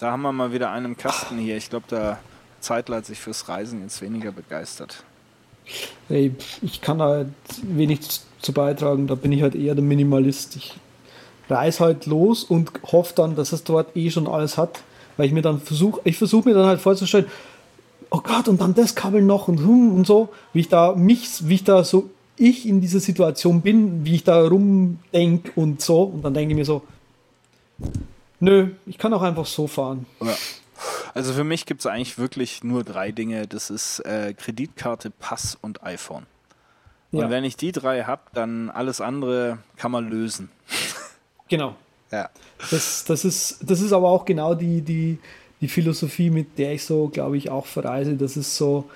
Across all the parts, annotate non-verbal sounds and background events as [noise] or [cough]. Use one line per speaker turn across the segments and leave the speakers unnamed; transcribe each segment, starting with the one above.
Da haben wir mal wieder einen im Kasten hier. Ich glaube, der Zeitler hat sich fürs Reisen jetzt weniger begeistert.
Ey, ich kann da halt wenig zu beitragen. Da bin ich halt eher der Minimalist. Ich reise halt los und hoffe dann, dass es dort eh schon alles hat. Weil ich mir dann versuche, ich versuche mir dann halt vorzustellen, oh Gott, und dann das Kabel noch und, und so, wie ich da mich, wie ich da so ich in dieser Situation bin, wie ich da rumdenke und so. Und dann denke ich mir so, nö, ich kann auch einfach so fahren.
Ja. Also für mich gibt es eigentlich wirklich nur drei Dinge. Das ist äh, Kreditkarte, Pass und iPhone. Und ja. wenn ich die drei habe, dann alles andere kann man lösen.
Genau. [laughs] Ja. Das, das, ist, das ist aber auch genau die, die, die Philosophie, mit der ich so, glaube ich, auch verreise. Das ist so,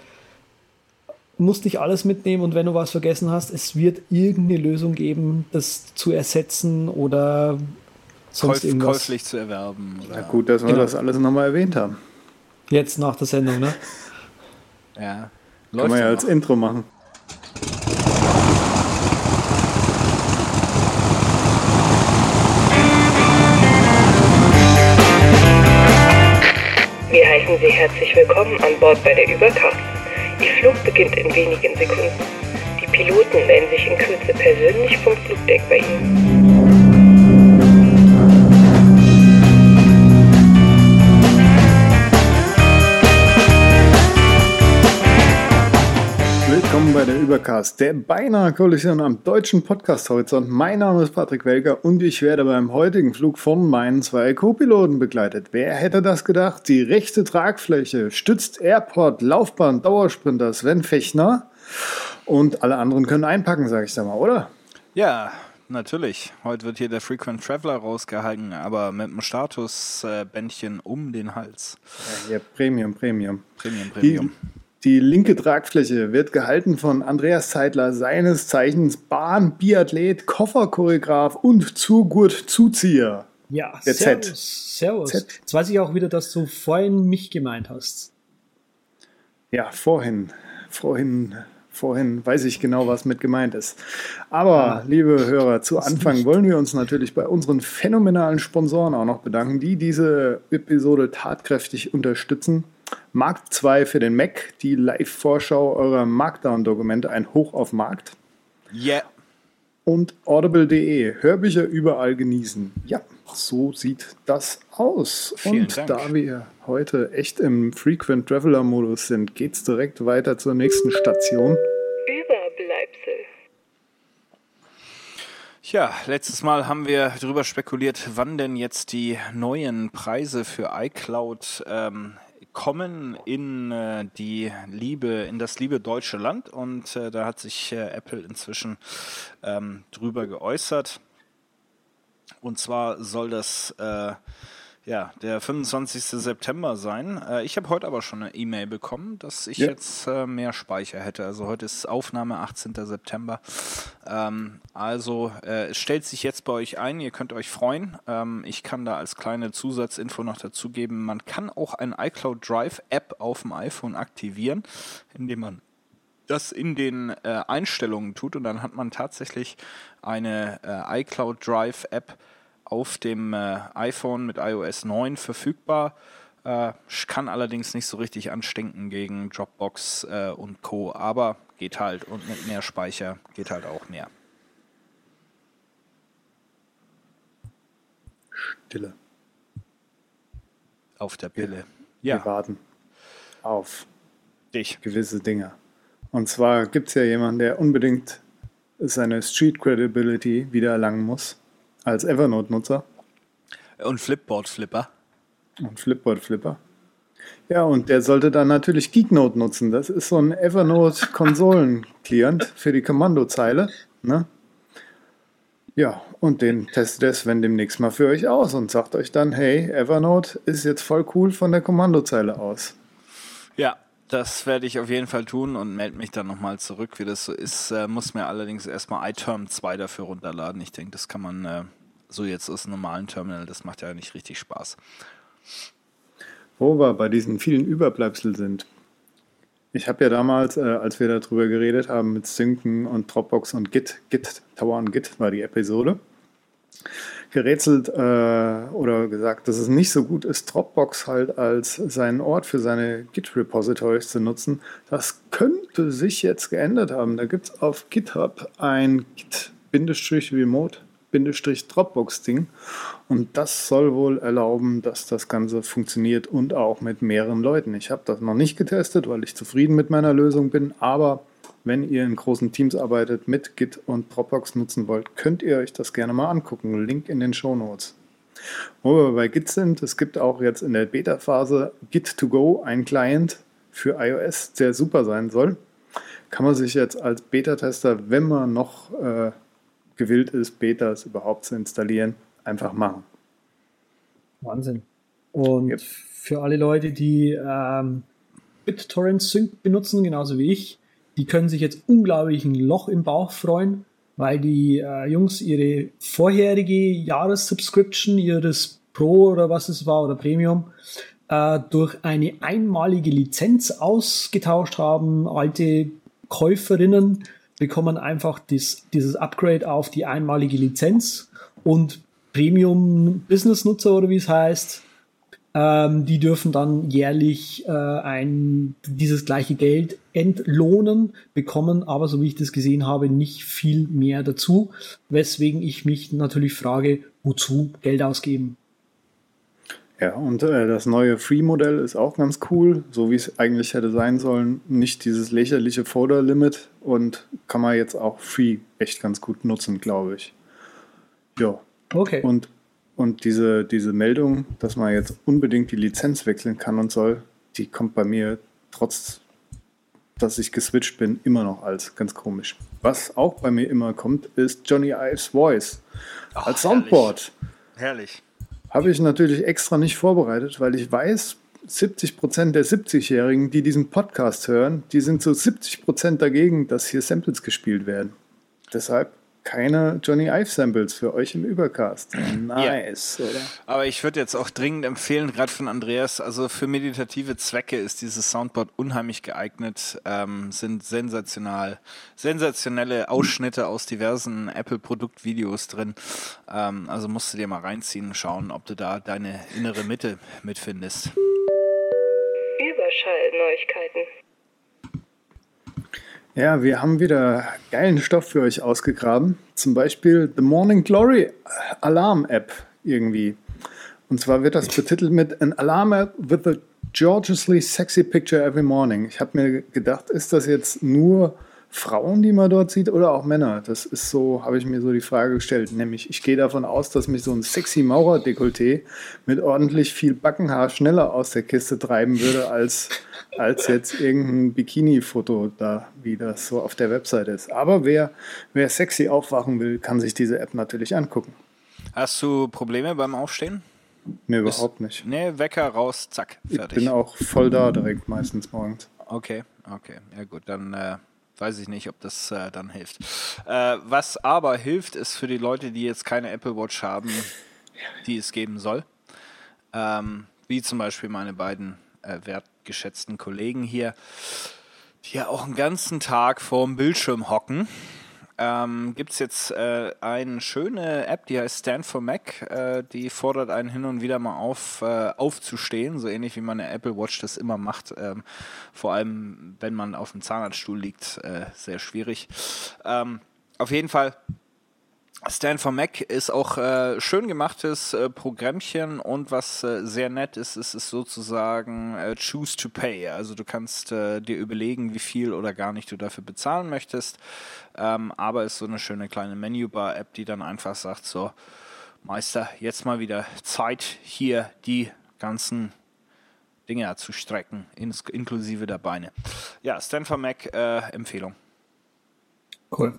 du musst nicht alles mitnehmen und wenn du was vergessen hast, es wird irgendeine Lösung geben, das zu ersetzen oder sonst Käuf, irgendwas.
käuflich zu erwerben.
Oder? Ja, gut, dass wir genau. das alles nochmal erwähnt haben.
Jetzt nach der Sendung, ne? [laughs]
ja.
Läuft Kann man ja als Intro machen.
Wir heißen Sie herzlich willkommen an Bord bei der Überkraft. Ihr Flug beginnt in wenigen Sekunden. Die Piloten melden sich in Kürze persönlich vom Flugdeck bei Ihnen.
Bei der Übercast, der beinahe Kollision am deutschen Podcast-Horizont. Mein Name ist Patrick Welker und ich werde beim heutigen Flug von meinen zwei Co-Piloten begleitet. Wer hätte das gedacht? Die rechte Tragfläche stützt Airport, Laufbahn, Dauersprinter Sven Fechner und alle anderen können einpacken, sage ich da mal, oder?
Ja, natürlich. Heute wird hier der Frequent Traveler rausgehalten, aber mit einem Statusbändchen um den Hals.
Ja, hier Premium, Premium.
Premium, Premium.
Die die linke Tragfläche wird gehalten von Andreas Zeitler, seines Zeichens Bahn, Biathlet, Kofferchoreograf und Zugurt-Zuzieher.
Ja, Der servus, Z. servus. Z. Jetzt weiß ich auch wieder, dass du vorhin mich gemeint hast.
Ja, vorhin. Vorhin vorhin weiß ich genau, was mit gemeint ist. Aber, ah, liebe Hörer, zu Anfang wollen wir uns natürlich bei unseren phänomenalen Sponsoren auch noch bedanken, die diese Episode tatkräftig unterstützen. Markt 2 für den Mac, die Live-Vorschau eurer Markdown-Dokumente, ein Hoch auf Markt.
Yeah.
Und audible.de, Hörbücher überall genießen. Ja, so sieht das aus. Vielen Und Dank. da wir heute echt im Frequent Traveler-Modus sind, geht es direkt weiter zur nächsten Station. Überbleibsel.
Ja, letztes Mal haben wir darüber spekuliert, wann denn jetzt die neuen Preise für iCloud ähm, kommen in äh, die liebe, in das liebe deutsche Land und äh, da hat sich äh, Apple inzwischen ähm, drüber geäußert. Und zwar soll das äh, ja, der 25. September sein. Äh, ich habe heute aber schon eine E-Mail bekommen, dass ich ja. jetzt äh, mehr Speicher hätte. Also heute ist Aufnahme 18. September. Ähm, also äh, es stellt sich jetzt bei euch ein, ihr könnt euch freuen. Ähm, ich kann da als kleine Zusatzinfo noch dazugeben, man kann auch ein iCloud Drive App auf dem iPhone aktivieren, indem man das in den äh, Einstellungen tut und dann hat man tatsächlich eine äh, iCloud Drive App auf dem äh, iPhone mit iOS 9 verfügbar. Äh, kann allerdings nicht so richtig anstinken gegen Dropbox äh, und Co. Aber geht halt und mit mehr Speicher geht halt auch mehr.
Stille.
Auf der Pille. Wir,
ja. Wir warten auf dich. gewisse Dinge. Und zwar gibt es ja jemanden, der unbedingt seine Street Credibility wieder erlangen muss als Evernote-Nutzer.
Und Flipboard-Flipper.
Und Flipboard-Flipper. Ja, und der sollte dann natürlich Geeknote nutzen. Das ist so ein Evernote-Konsolen-Client für die Kommandozeile. Ne? Ja, und den testet es, wenn demnächst mal für euch aus und sagt euch dann, hey, Evernote ist jetzt voll cool von der Kommandozeile aus.
Ja, das werde ich auf jeden Fall tun und melde mich dann nochmal zurück, wie das so ist. Äh, muss mir allerdings erstmal iTerm 2 dafür runterladen. Ich denke, das kann man äh, so jetzt aus einem normalen Terminal, das macht ja nicht richtig Spaß.
Wo wir bei diesen vielen Überbleibsel sind. Ich habe ja damals, äh, als wir darüber geredet haben mit Synken und Dropbox und Git, Git, Tower und Git war die Episode. Gerätselt äh, oder gesagt, dass es nicht so gut ist, Dropbox halt als seinen Ort für seine Git-Repositories zu nutzen. Das könnte sich jetzt geändert haben. Da gibt es auf GitHub ein Git-Remote Dropbox-Ding. Und das soll wohl erlauben, dass das Ganze funktioniert und auch mit mehreren Leuten. Ich habe das noch nicht getestet, weil ich zufrieden mit meiner Lösung bin, aber wenn ihr in großen Teams arbeitet, mit Git und Dropbox nutzen wollt, könnt ihr euch das gerne mal angucken. Link in den Show Notes. Wo wir bei Git sind, es gibt auch jetzt in der Beta-Phase Git2Go, ein Client für iOS, der super sein soll. Kann man sich jetzt als Beta-Tester, wenn man noch äh, gewillt ist, Betas überhaupt zu installieren, einfach machen.
Wahnsinn. Und yep. für alle Leute, die ähm, BitTorrent Sync benutzen, genauso wie ich, die können sich jetzt unglaublich ein Loch im Bauch freuen, weil die äh, Jungs ihre vorherige Jahressubscription, ihres Pro oder was es war oder Premium, äh, durch eine einmalige Lizenz ausgetauscht haben. Alte Käuferinnen bekommen einfach dies, dieses Upgrade auf die einmalige Lizenz und Premium-Business-Nutzer oder wie es heißt, ähm, die dürfen dann jährlich äh, ein, dieses gleiche Geld entlohnen, bekommen aber, so wie ich das gesehen habe, nicht viel mehr dazu, weswegen ich mich natürlich frage, wozu Geld ausgeben?
Ja, und äh, das neue Free-Modell ist auch ganz cool, so wie es eigentlich hätte sein sollen. Nicht dieses lächerliche Folder-Limit und kann man jetzt auch Free echt ganz gut nutzen, glaube ich. Ja. Okay. Und, und diese, diese Meldung, dass man jetzt unbedingt die Lizenz wechseln kann und soll, die kommt bei mir trotz, dass ich geswitcht bin, immer noch als ganz komisch. Was auch bei mir immer kommt, ist Johnny Ives Voice Ach, als Soundboard.
Herrlich. herrlich.
Habe ich natürlich extra nicht vorbereitet, weil ich weiß, 70 Prozent der 70-Jährigen, die diesen Podcast hören, die sind zu 70 Prozent dagegen, dass hier Samples gespielt werden. Deshalb keine Johnny Ive Samples für euch im Übercast. [clears throat] Nice, ja. oder?
Aber ich würde jetzt auch dringend empfehlen, gerade von Andreas, also für meditative Zwecke ist dieses Soundboard unheimlich geeignet, ähm, sind sensational, sensationelle Ausschnitte aus diversen Apple-Produktvideos drin. Ähm, also musst du dir mal reinziehen und schauen, ob du da deine innere Mitte mitfindest.
Überschallneuigkeiten.
Ja, wir haben wieder geilen Stoff für euch ausgegraben. Zum Beispiel The Morning Glory Alarm App irgendwie. Und zwar wird das betitelt mit An Alarm App with a gorgeously sexy picture every morning. Ich habe mir gedacht, ist das jetzt nur Frauen, die man dort sieht, oder auch Männer? Das ist so, habe ich mir so die Frage gestellt. Nämlich, ich gehe davon aus, dass mich so ein sexy Maurer-Dekolleté mit ordentlich viel Backenhaar schneller aus der Kiste treiben würde, als, als jetzt irgendein Bikini-Foto da, wie das so auf der Webseite ist. Aber wer, wer sexy aufwachen will, kann sich diese App natürlich angucken.
Hast du Probleme beim Aufstehen?
Nee, überhaupt nicht.
Nee, Wecker raus, zack,
fertig. Ich bin auch voll da direkt meistens morgens.
Okay, okay. Ja gut, dann äh, weiß ich nicht, ob das äh, dann hilft. Äh, was aber hilft, ist für die Leute, die jetzt keine Apple Watch haben, die es geben soll. Ähm, wie zum Beispiel meine beiden äh, wertgeschätzten Kollegen hier, die ja auch einen ganzen Tag vorm Bildschirm hocken ähm, gibt es jetzt äh, eine schöne App, die heißt Stand for Mac. Äh, die fordert einen hin und wieder mal auf, äh, aufzustehen, so ähnlich wie meine Apple Watch das immer macht. Ähm, vor allem, wenn man auf dem Zahnarztstuhl liegt, äh, sehr schwierig. Ähm, auf jeden Fall Stand for Mac ist auch äh, schön gemachtes äh, Programmchen und was äh, sehr nett ist, ist, ist sozusagen äh, Choose to Pay. Also du kannst äh, dir überlegen, wie viel oder gar nicht du dafür bezahlen möchtest. Ähm, aber ist so eine schöne kleine Menübar-App, die dann einfach sagt so, Meister, jetzt mal wieder Zeit, hier die ganzen Dinge zu strecken, ins, inklusive der Beine. Ja, Stand for Mac äh, Empfehlung.
Cool.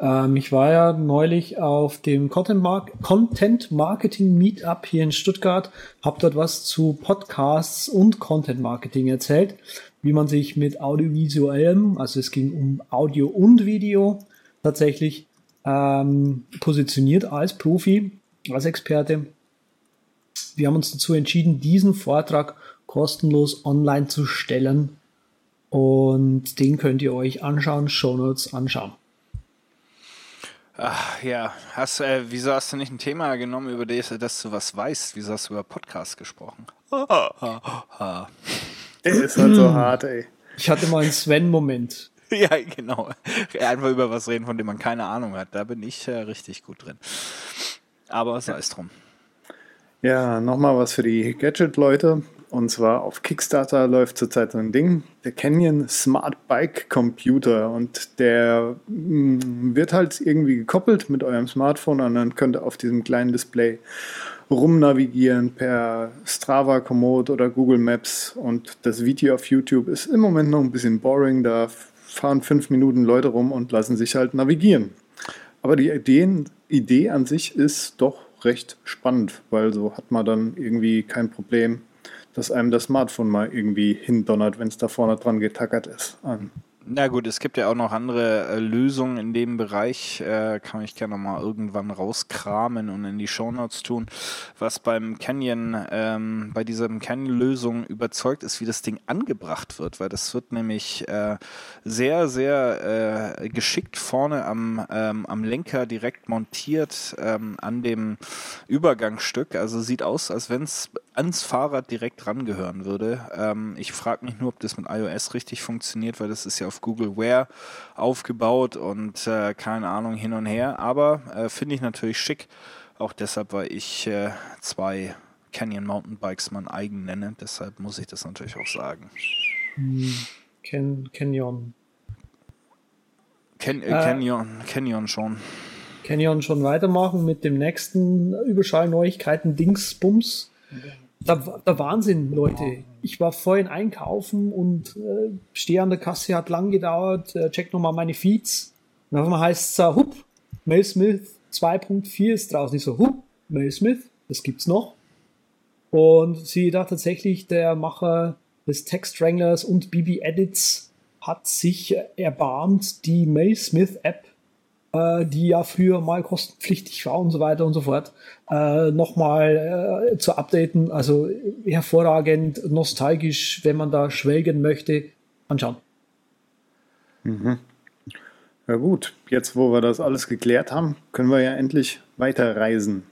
Ähm, ich war ja neulich auf dem Content, Mar Content Marketing Meetup hier in Stuttgart, habe dort was zu Podcasts und Content Marketing erzählt, wie man sich mit audiovisuellem, also es ging um Audio und Video, tatsächlich ähm, positioniert als Profi, als Experte. Wir haben uns dazu entschieden, diesen Vortrag kostenlos online zu stellen. Und den könnt ihr euch anschauen, Shownotes anschauen.
Ach, ja, hast, äh, wieso hast du nicht ein Thema genommen, über das, dass du was weißt? Wieso hast du über Podcast gesprochen?
Der ist halt so hart, ey.
Ich hatte mal einen Sven-Moment. [laughs]
ja, genau. Einfach über was reden, von dem man keine Ahnung hat. Da bin ich äh, richtig gut drin. Aber sei es drum.
Ja, nochmal was für die Gadget-Leute. Und zwar auf Kickstarter läuft zurzeit so ein Ding, der Canyon Smart Bike Computer. Und der mh, wird halt irgendwie gekoppelt mit eurem Smartphone und dann könnt ihr auf diesem kleinen Display rumnavigieren per Strava, Komoot oder Google Maps. Und das Video auf YouTube ist im Moment noch ein bisschen boring. Da fahren fünf Minuten Leute rum und lassen sich halt navigieren. Aber die Ideen, Idee an sich ist doch recht spannend, weil so hat man dann irgendwie kein Problem, dass einem das Smartphone mal irgendwie hindonnert, wenn es da vorne dran getackert ist. An.
Na gut, es gibt ja auch noch andere äh, Lösungen in dem Bereich. Äh, kann ich gerne mal irgendwann rauskramen und in die Shownotes tun. Was beim Canyon, ähm, bei dieser Canyon-Lösung überzeugt ist, wie das Ding angebracht wird, weil das wird nämlich äh, sehr, sehr äh, geschickt vorne am, ähm, am Lenker direkt montiert ähm, an dem Übergangsstück. Also sieht aus, als wenn es ans Fahrrad direkt rangehören würde. Ähm, ich frage mich nur, ob das mit iOS richtig funktioniert, weil das ist ja auf Google Wear aufgebaut und äh, keine Ahnung hin und her. Aber äh, finde ich natürlich schick. Auch deshalb, weil ich äh, zwei Canyon Mountainbikes mein eigen nenne. Deshalb muss ich das natürlich auch sagen.
Ken, Canyon.
Ken, äh, Canyon, Canyon schon.
Canyon schon weitermachen mit dem nächsten Überschallneuigkeiten Dingsbums. Der, der Wahnsinn, Leute. Ich war vorhin einkaufen und äh, stehe an der Kasse, hat lang gedauert, äh, check nochmal meine Feeds. Und auf einmal heißt es, uh, hup, Mel Smith 2.4 ist draußen. Ich so, hup, Mel Smith, das gibt's noch. Und sie da tatsächlich, der Macher des Text Wranglers und BB Edits hat sich erbarmt, die Mel Smith App äh, die ja früher mal kostenpflichtig war und so weiter und so fort, äh, nochmal äh, zu updaten. Also hervorragend, nostalgisch, wenn man da schwelgen möchte, anschauen.
Mhm. Ja gut, jetzt wo wir das alles geklärt haben, können wir ja endlich weiterreisen.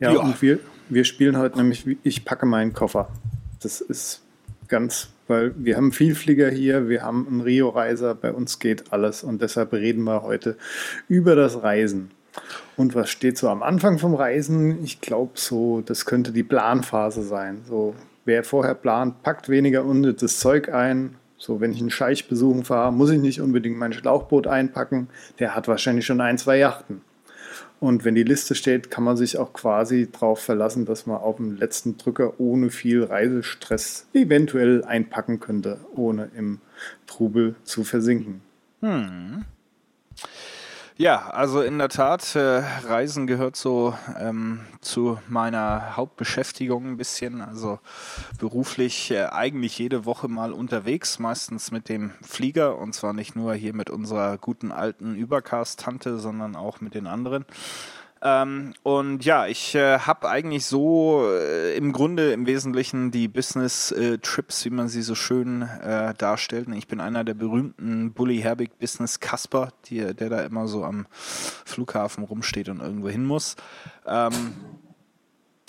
Ja,
Ja.
und wir, wir spielen heute nämlich, wie- ich packe meinen Koffer. Das ist ganz, weil wir haben einen Vielflieger hier, wir haben einen Rio-Reiser, bei uns geht alles und deshalb reden wir heute über das Reisen. Und was steht so am Anfang vom Reisen? Ich glaube so, das könnte die Planphase sein. So, wer vorher plant, packt weniger unnützes Zeug ein. So, wenn ich einen Scheich besuchen fahre, muss ich nicht unbedingt mein Schlauchboot einpacken. Der hat wahrscheinlich schon ein, zwei Yachten. Und wenn die Liste steht, kann man sich auch quasi darauf verlassen, dass man auf dem letzten Drücker ohne viel Reisestress eventuell einpacken könnte, ohne im Trubel zu versinken.
Ja, also in der Tat, äh, Reisen gehört so ähm, zu meiner Hauptbeschäftigung ein bisschen. Also beruflich äh, eigentlich jede Woche mal unterwegs, meistens mit dem Flieger und zwar nicht nur hier mit unserer guten alten Übercast-Tante, sondern auch mit den anderen. Ähm, und ja, ich äh, habe eigentlich so äh, im Grunde im Wesentlichen die Business-Trips, wie man sie so schön äh, darstellt. Ich bin einer der berühmten Bully Herbig Business Casper, der da immer so am Flughafen rumsteht und irgendwo hin muss. Ähm,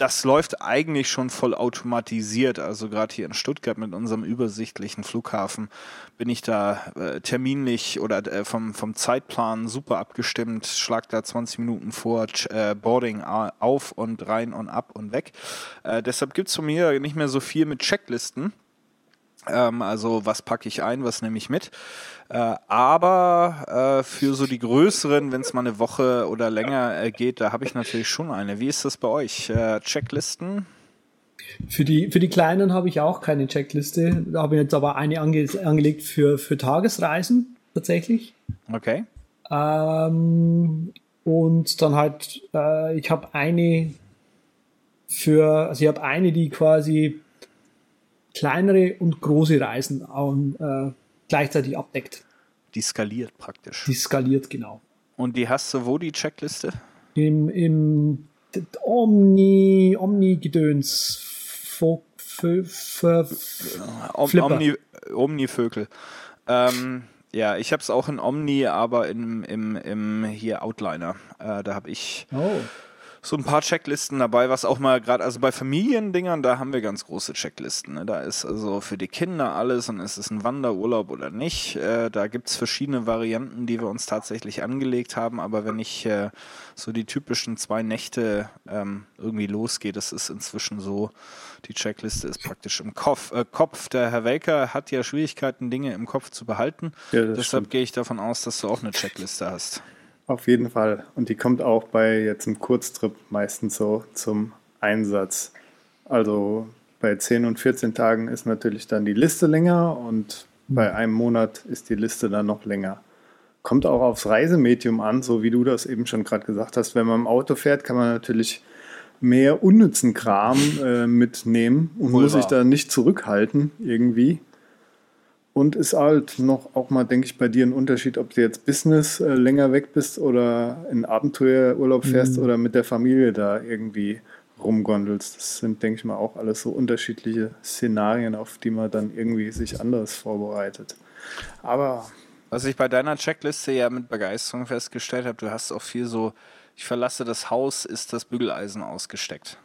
das läuft eigentlich schon voll automatisiert. Also gerade hier in Stuttgart mit unserem übersichtlichen Flughafen bin ich da äh, terminlich oder äh, vom, vom Zeitplan super abgestimmt, schlag da 20 Minuten vor äh, Boarding auf und rein und ab und weg. Äh, deshalb gibt's von mir nicht mehr so viel mit Checklisten. Ähm, also was packe ich ein, was nehme ich mit. Äh, aber äh, für so die größeren, wenn es mal eine Woche oder länger äh, geht, da habe ich natürlich schon eine. Wie ist das bei euch? Äh, Checklisten?
Für die, für die Kleinen habe ich auch keine Checkliste. Da habe ich jetzt aber eine ange angelegt für, für Tagesreisen tatsächlich.
Okay.
Ähm, und dann halt, äh, ich habe eine für, also ich habe eine, die quasi kleinere und große Reisen äh, gleichzeitig abdeckt.
Die skaliert praktisch.
Die skaliert genau.
Und die hast du wo, die Checkliste?
Im, im Omni, Omni-Gedöns.
Omni Omnivögel. Ähm, Ja, ich habe es auch in Omni, aber im, im, im hier Outliner. Äh, da habe ich
Oh.
So ein paar Checklisten dabei, was auch mal gerade, also bei Familiendingern, da haben wir ganz große Checklisten. Ne? Da ist also für die Kinder alles und ist es ein Wanderurlaub oder nicht. Äh, da gibt's verschiedene Varianten, die wir uns tatsächlich angelegt haben, aber wenn ich äh, so die typischen zwei Nächte ähm, irgendwie losgehe, das ist inzwischen so, die Checkliste ist praktisch im Kopf. Äh, Kopf. Der Herr Welker hat ja Schwierigkeiten, Dinge im Kopf zu behalten.
Ja,
Deshalb
stimmt.
gehe ich davon aus, dass du auch eine Checkliste hast.
Auf jeden Fall. Und die kommt auch bei jetzt im Kurztrip meistens so zum Einsatz. Also bei 10 und 14 Tagen ist natürlich dann die Liste länger und bei einem Monat ist die Liste dann noch länger. Kommt auch aufs Reisemedium an, so wie du das eben schon gerade gesagt hast. Wenn man im Auto fährt, kann man natürlich mehr unnützen Kram äh, mitnehmen und
Wohl
muss sich da nicht zurückhalten irgendwie. Und ist halt noch auch mal, denke ich, bei dir ein Unterschied, ob du jetzt Business äh, länger weg bist oder in Abenteuerurlaub fährst oder mit der Familie da irgendwie rumgondelst. Das sind, denke ich mal, auch alles so unterschiedliche Szenarien, auf die man dann irgendwie sich anders vorbereitet. Aber
Was ich bei deiner Checkliste ja mit Begeisterung festgestellt habe, du hast auch viel so, ich verlasse das Haus, ist das Bügeleisen ausgesteckt.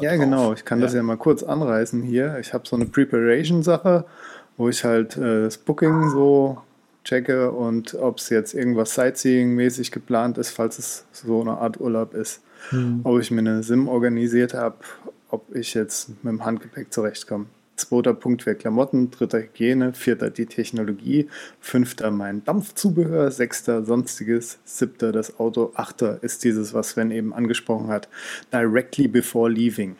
Ja,
Drauf.
genau. Ich kann das ja mal kurz anreißen hier. Ich habe so eine Preparation-Sache, wo ich halt äh, das Booking so checke und ob es jetzt irgendwas Sightseeing-mäßig geplant ist, falls es so eine Art Urlaub ist. Ob ich mir eine Sim organisiert habe, ob ich jetzt mit dem Handgepäck zurechtkomme. Zweiter Punkt wäre Klamotten, dritter Hygiene, vierter die Technologie, fünfter mein Dampfzubehör, sechster sonstiges, siebter das Auto, achter ist dieses, was Sven eben angesprochen hat, directly before leaving.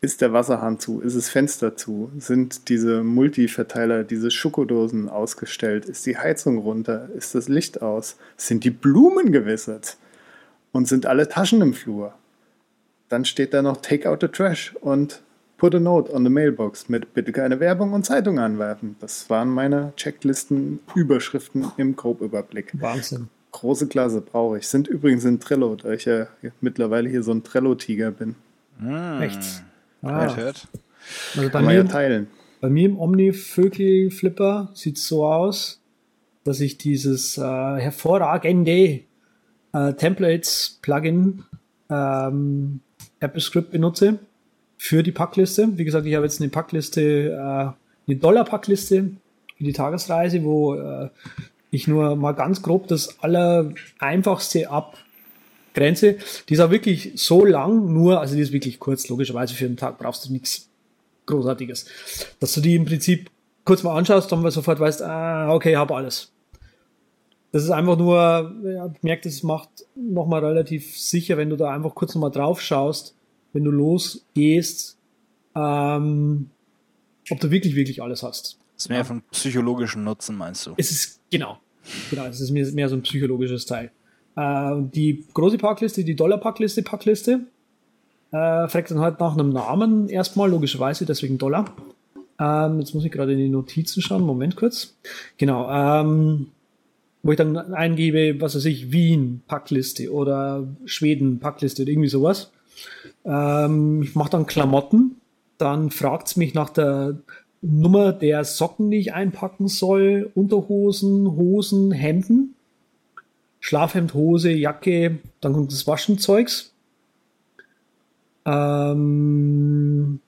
Ist der Wasserhahn zu? Ist das Fenster zu? Sind diese Multiverteiler, diese Schokodosen ausgestellt? Ist die Heizung runter? Ist das Licht aus? Sind die Blumen gewässert? Und sind alle Taschen im Flur? Dann steht da noch Take out the trash und put a note on the mailbox mit bitte keine Werbung und Zeitung anwerfen. Das waren meine Checklisten-Überschriften im Grobüberblick.
Wahnsinn.
Große Klasse brauche ich. Sind übrigens in Trello, da ich ja mittlerweile hier so ein Trello-Tiger bin.
Echt?
Hört,
Ah,
hört.
also bei
man ja
mir,
teilen.
bei mir im Omni-Vögel-Flipper sieht es so aus, dass ich dieses äh, hervorragende äh, Templates-Plugin ähm, AppleScript benutze für die Packliste. Wie gesagt, ich habe jetzt eine Packliste, äh, eine Dollar-Packliste für die Tagesreise, wo äh, ich nur mal ganz grob das Allereinfachste abgrenze. Die ist auch wirklich so lang, nur, also die ist wirklich kurz, logischerweise für einen Tag brauchst du nichts Großartiges. Dass du die im Prinzip kurz mal anschaust, dann sofort weißt, ah, okay, habe alles. Das ist einfach nur, ja, ich merke, das macht nochmal relativ sicher, wenn du da einfach kurz nochmal drauf schaust, wenn du losgehst, ähm, ob du wirklich, wirklich alles hast.
Ist mehr von psychologischem Nutzen, meinst du?
Es ist, genau, genau, es ist mehr, mehr so ein psychologisches Teil. Äh, die große Packliste, die Dollar-Packliste, Packliste, äh, fragt dann halt nach einem Namen erstmal, logischerweise, deswegen Dollar. Ähm, jetzt muss ich gerade in die Notizen schauen, Moment kurz. Genau, ähm, wo ich dann eingebe, was weiß ich, Wien, Packliste oder Schweden, Packliste oder irgendwie sowas. Ähm, ich mache dann Klamotten, dann fragt es mich nach der Nummer der Socken, die ich einpacken soll, Unterhosen, Hosen, Hemden, Schlafhemd, Hose, Jacke, dann kommt das Waschenzeugs. Ähm,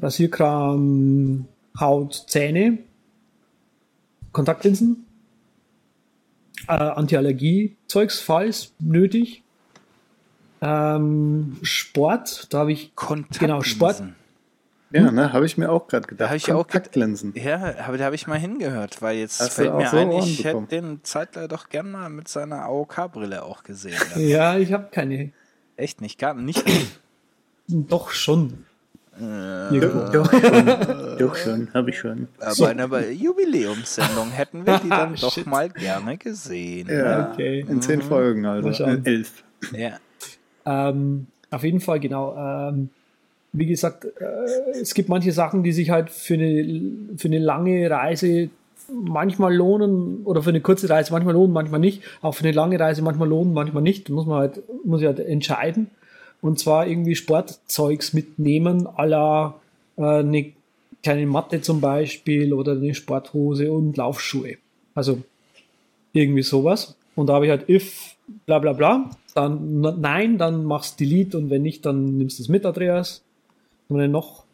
Rasierkram, Haut, Zähne, Kontaktlinsen, äh, Antiallergie-Zeugs, falls nötig. Ähm, Sport, da habe ich genau Sport.
Ja, ne, habe ich mir auch gerade gedacht.
Da habe ich auch
Kontaktlinsen.
Ja, aber da habe ich mal hingehört, weil jetzt
Hast
fällt mir
so
ein, ich hätte den Zeitler doch gern mal mit seiner AOK-Brille auch gesehen. [laughs]
Ja, ich habe keine.
Echt nicht, gar nicht. [clears throat]
Doch schon.
Äh,
Irgendwo.
Doch schon, [laughs] doch schon, habe ich schon.
aber in einer Jubiläumssendung hätten wir die dann [laughs] doch mal gerne gesehen.
Ja,
Okay.
in zehn Folgen, also äh, elf.
Ja.
Ähm, auf jeden Fall, genau. Ähm, wie gesagt, äh, es gibt manche Sachen, die sich halt für eine, für eine lange Reise manchmal lohnen oder für eine kurze Reise manchmal lohnen, manchmal nicht. Auch für eine lange Reise manchmal lohnen, manchmal nicht. Da muss man halt, muss ich halt entscheiden. Und zwar irgendwie Sportzeugs mitnehmen, à la äh, eine kleine Matte zum Beispiel oder eine Sporthose und Laufschuhe. Also irgendwie sowas. Und da habe ich halt if bla bla bla, dann nein, dann machst delete und wenn nicht, dann nimmst du es mit, Andreas. Und dann noch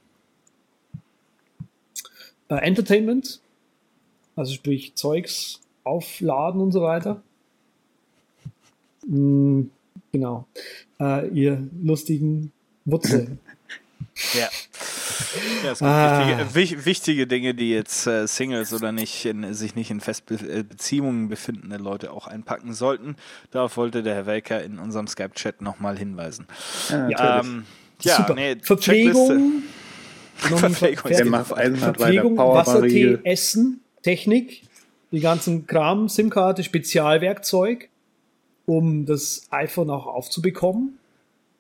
äh, Entertainment, also sprich Zeugs aufladen und so weiter. Mm, genau. Äh, ihr lustigen Wutze. [laughs]
ja. Ja, es gibt ah. wichtige, wichtige, Dinge, die jetzt äh, Singles oder nicht in, sich nicht in Festbeziehungen befindende Leute auch einpacken sollten. Darauf wollte der Herr Welker in unserem Skype-Chat nochmal hinweisen.
Ja, ähm, ja Super. Nee, Verpflegung, [laughs] Verpflegung, Verpflegung Wassertee, Essen, Technik, die ganzen Kram, SIM-Karte, Spezialwerkzeug, um das iPhone auch aufzubekommen.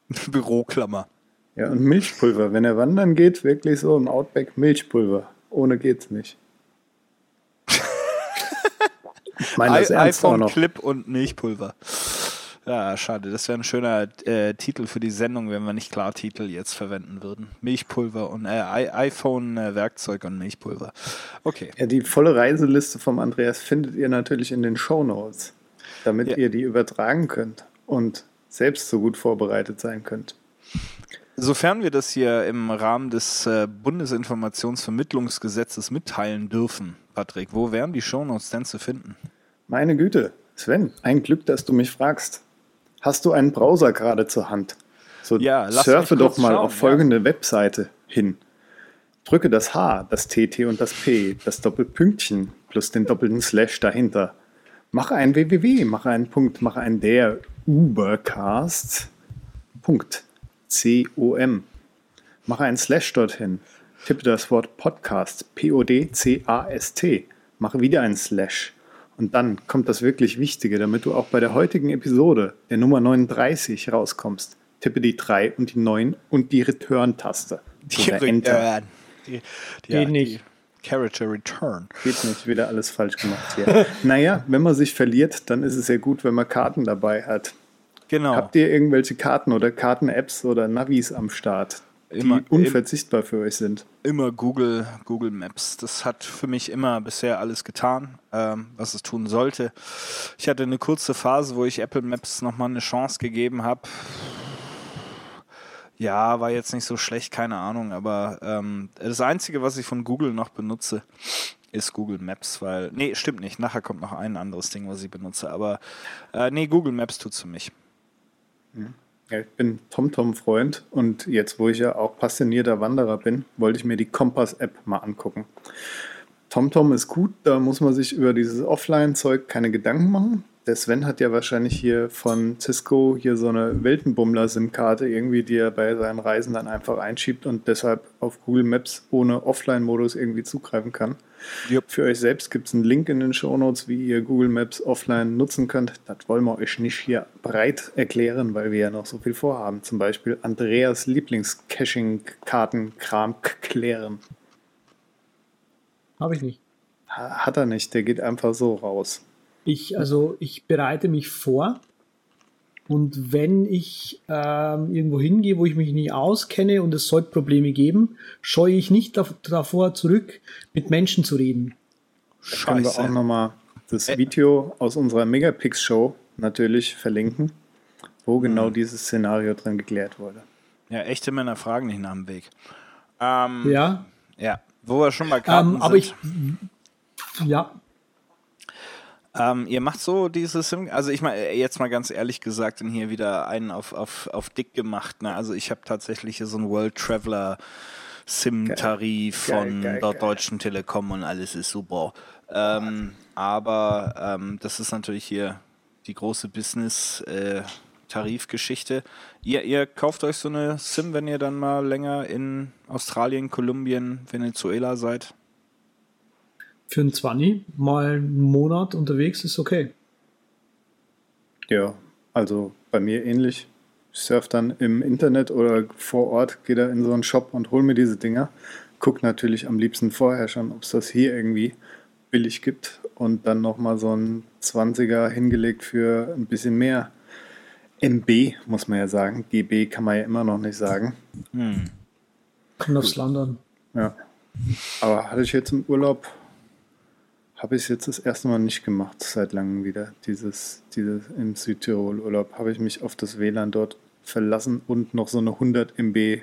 [laughs]
Büroklammer.
Ja, und Milchpulver. Wenn er wandern geht, wirklich so im Outback Milchpulver. Ohne geht's nicht. [laughs]
ich meine das iPhone Clip und Milchpulver. Ja, schade. Das wäre ein schöner äh, Titel für die Sendung, wenn wir nicht Klartitel jetzt verwenden würden. Milchpulver und äh, iPhone äh, Werkzeug und Milchpulver. Okay.
Ja, die volle Reiseliste vom Andreas findet ihr natürlich in den Show Notes, damit ja. ihr die übertragen könnt und selbst so gut vorbereitet sein könnt.
Sofern wir das hier im Rahmen des äh, Bundesinformationsvermittlungsgesetzes mitteilen dürfen, Patrick, wo wären die Shownotes denn zu finden?
Meine Güte, Sven, ein Glück, dass du mich fragst. Hast du einen Browser gerade zur Hand? So ja, surfe doch mal schauen, auf folgende ja. Webseite hin. Drücke das H, das TT und das P, das Doppelpünktchen plus den doppelten Slash dahinter. Mache ein www, mache einen Punkt, mache ein der Ubercast. Punkt. C-O-M. Mache einen Slash dorthin. Tippe das Wort Podcast, P-O-D-C-A-S-T. Mache wieder einen Slash. Und dann kommt das wirklich Wichtige, damit du auch bei der heutigen Episode, der Nummer 39, rauskommst. Tippe die 3 und die 9 und die Return-Taste.
Die Return. Die, die, Geht nicht. Character Return.
Geht nicht, wieder alles falsch gemacht hier. [laughs] naja, wenn man sich verliert, dann ist es ja gut, wenn man Karten dabei hat. Genau. Habt ihr irgendwelche Karten oder Karten-Apps oder Navis am Start, die immer, unverzichtbar für euch sind?
Immer Google, Google Maps. Das hat für mich immer bisher alles getan, ähm, was es tun sollte. Ich hatte eine kurze Phase, wo ich Apple Maps nochmal eine Chance gegeben habe. Ja, war jetzt nicht so schlecht, keine Ahnung, aber ähm, das Einzige, was ich von Google noch benutze, ist Google Maps, weil, nee, stimmt nicht, nachher kommt noch ein anderes Ding, was ich benutze, aber äh, nee, Google Maps tut es für mich.
Ja, ich bin TomTom-Freund und jetzt, wo ich ja auch passionierter Wanderer bin, wollte ich mir die Kompass-App mal angucken. TomTom ist gut, da muss man sich über dieses Offline-Zeug keine Gedanken machen der Sven hat ja wahrscheinlich hier von Cisco hier so eine Weltenbummler-SIM-Karte irgendwie, die er bei seinen Reisen dann einfach einschiebt und deshalb auf Google Maps ohne Offline-Modus irgendwie zugreifen kann. Yep. Für euch selbst gibt es einen Link in den Shownotes, wie ihr Google Maps offline nutzen könnt. Das wollen wir euch nicht hier breit erklären, weil wir ja noch so viel vorhaben. Zum Beispiel Andreas Lieblings-Caching-Karten-Kram klären.
Habe ich nicht.
Hat er nicht, der geht einfach so raus.
Ich, also ich bereite mich vor und wenn ich ähm, irgendwo hingehe, wo ich mich nie auskenne und es sollte Probleme geben, scheue ich nicht davor zurück, mit Menschen zu reden.
Scheiße. Können wir auch nochmal das Video aus unserer Megapix-Show natürlich verlinken, wo genau mhm. dieses Szenario drin geklärt wurde.
Ja, echte Männer fragen nicht nach dem Weg. Ähm,
ja.
Ja, wo wir schon mal Karten
ähm, aber sind. ich, ja,
ähm, ihr macht so diese Sim, also ich mal jetzt mal ganz ehrlich gesagt, und hier wieder einen auf, auf, auf dick gemacht. Ne? Also ich habe tatsächlich so einen World Traveler SIM-Tarif von geil, der geil. Deutschen Telekom und alles ist super. Ähm, aber ähm, das ist natürlich hier die große Business- äh, Tarifgeschichte. Ihr, ihr kauft euch so eine SIM, wenn ihr dann mal länger in Australien, Kolumbien, Venezuela seid?
Für ein 20 mal einen Monat unterwegs ist okay.
Ja, also bei mir ähnlich. Ich surfe dann im Internet oder vor Ort, gehe da in so einen Shop und hole mir diese Dinger. Guck natürlich am liebsten vorher schon, ob es das hier irgendwie billig gibt und dann nochmal so ein 20er hingelegt für ein bisschen mehr MB, muss man ja sagen. GB kann man ja immer noch nicht sagen. Hm.
Kommt aufs Land an.
Ja. Aber hatte ich jetzt im Urlaub habe ich jetzt das erste Mal nicht gemacht, seit langem wieder. Dieses, dieses im Südtirol Urlaub habe ich mich auf das WLAN dort verlassen und noch so eine 100 MB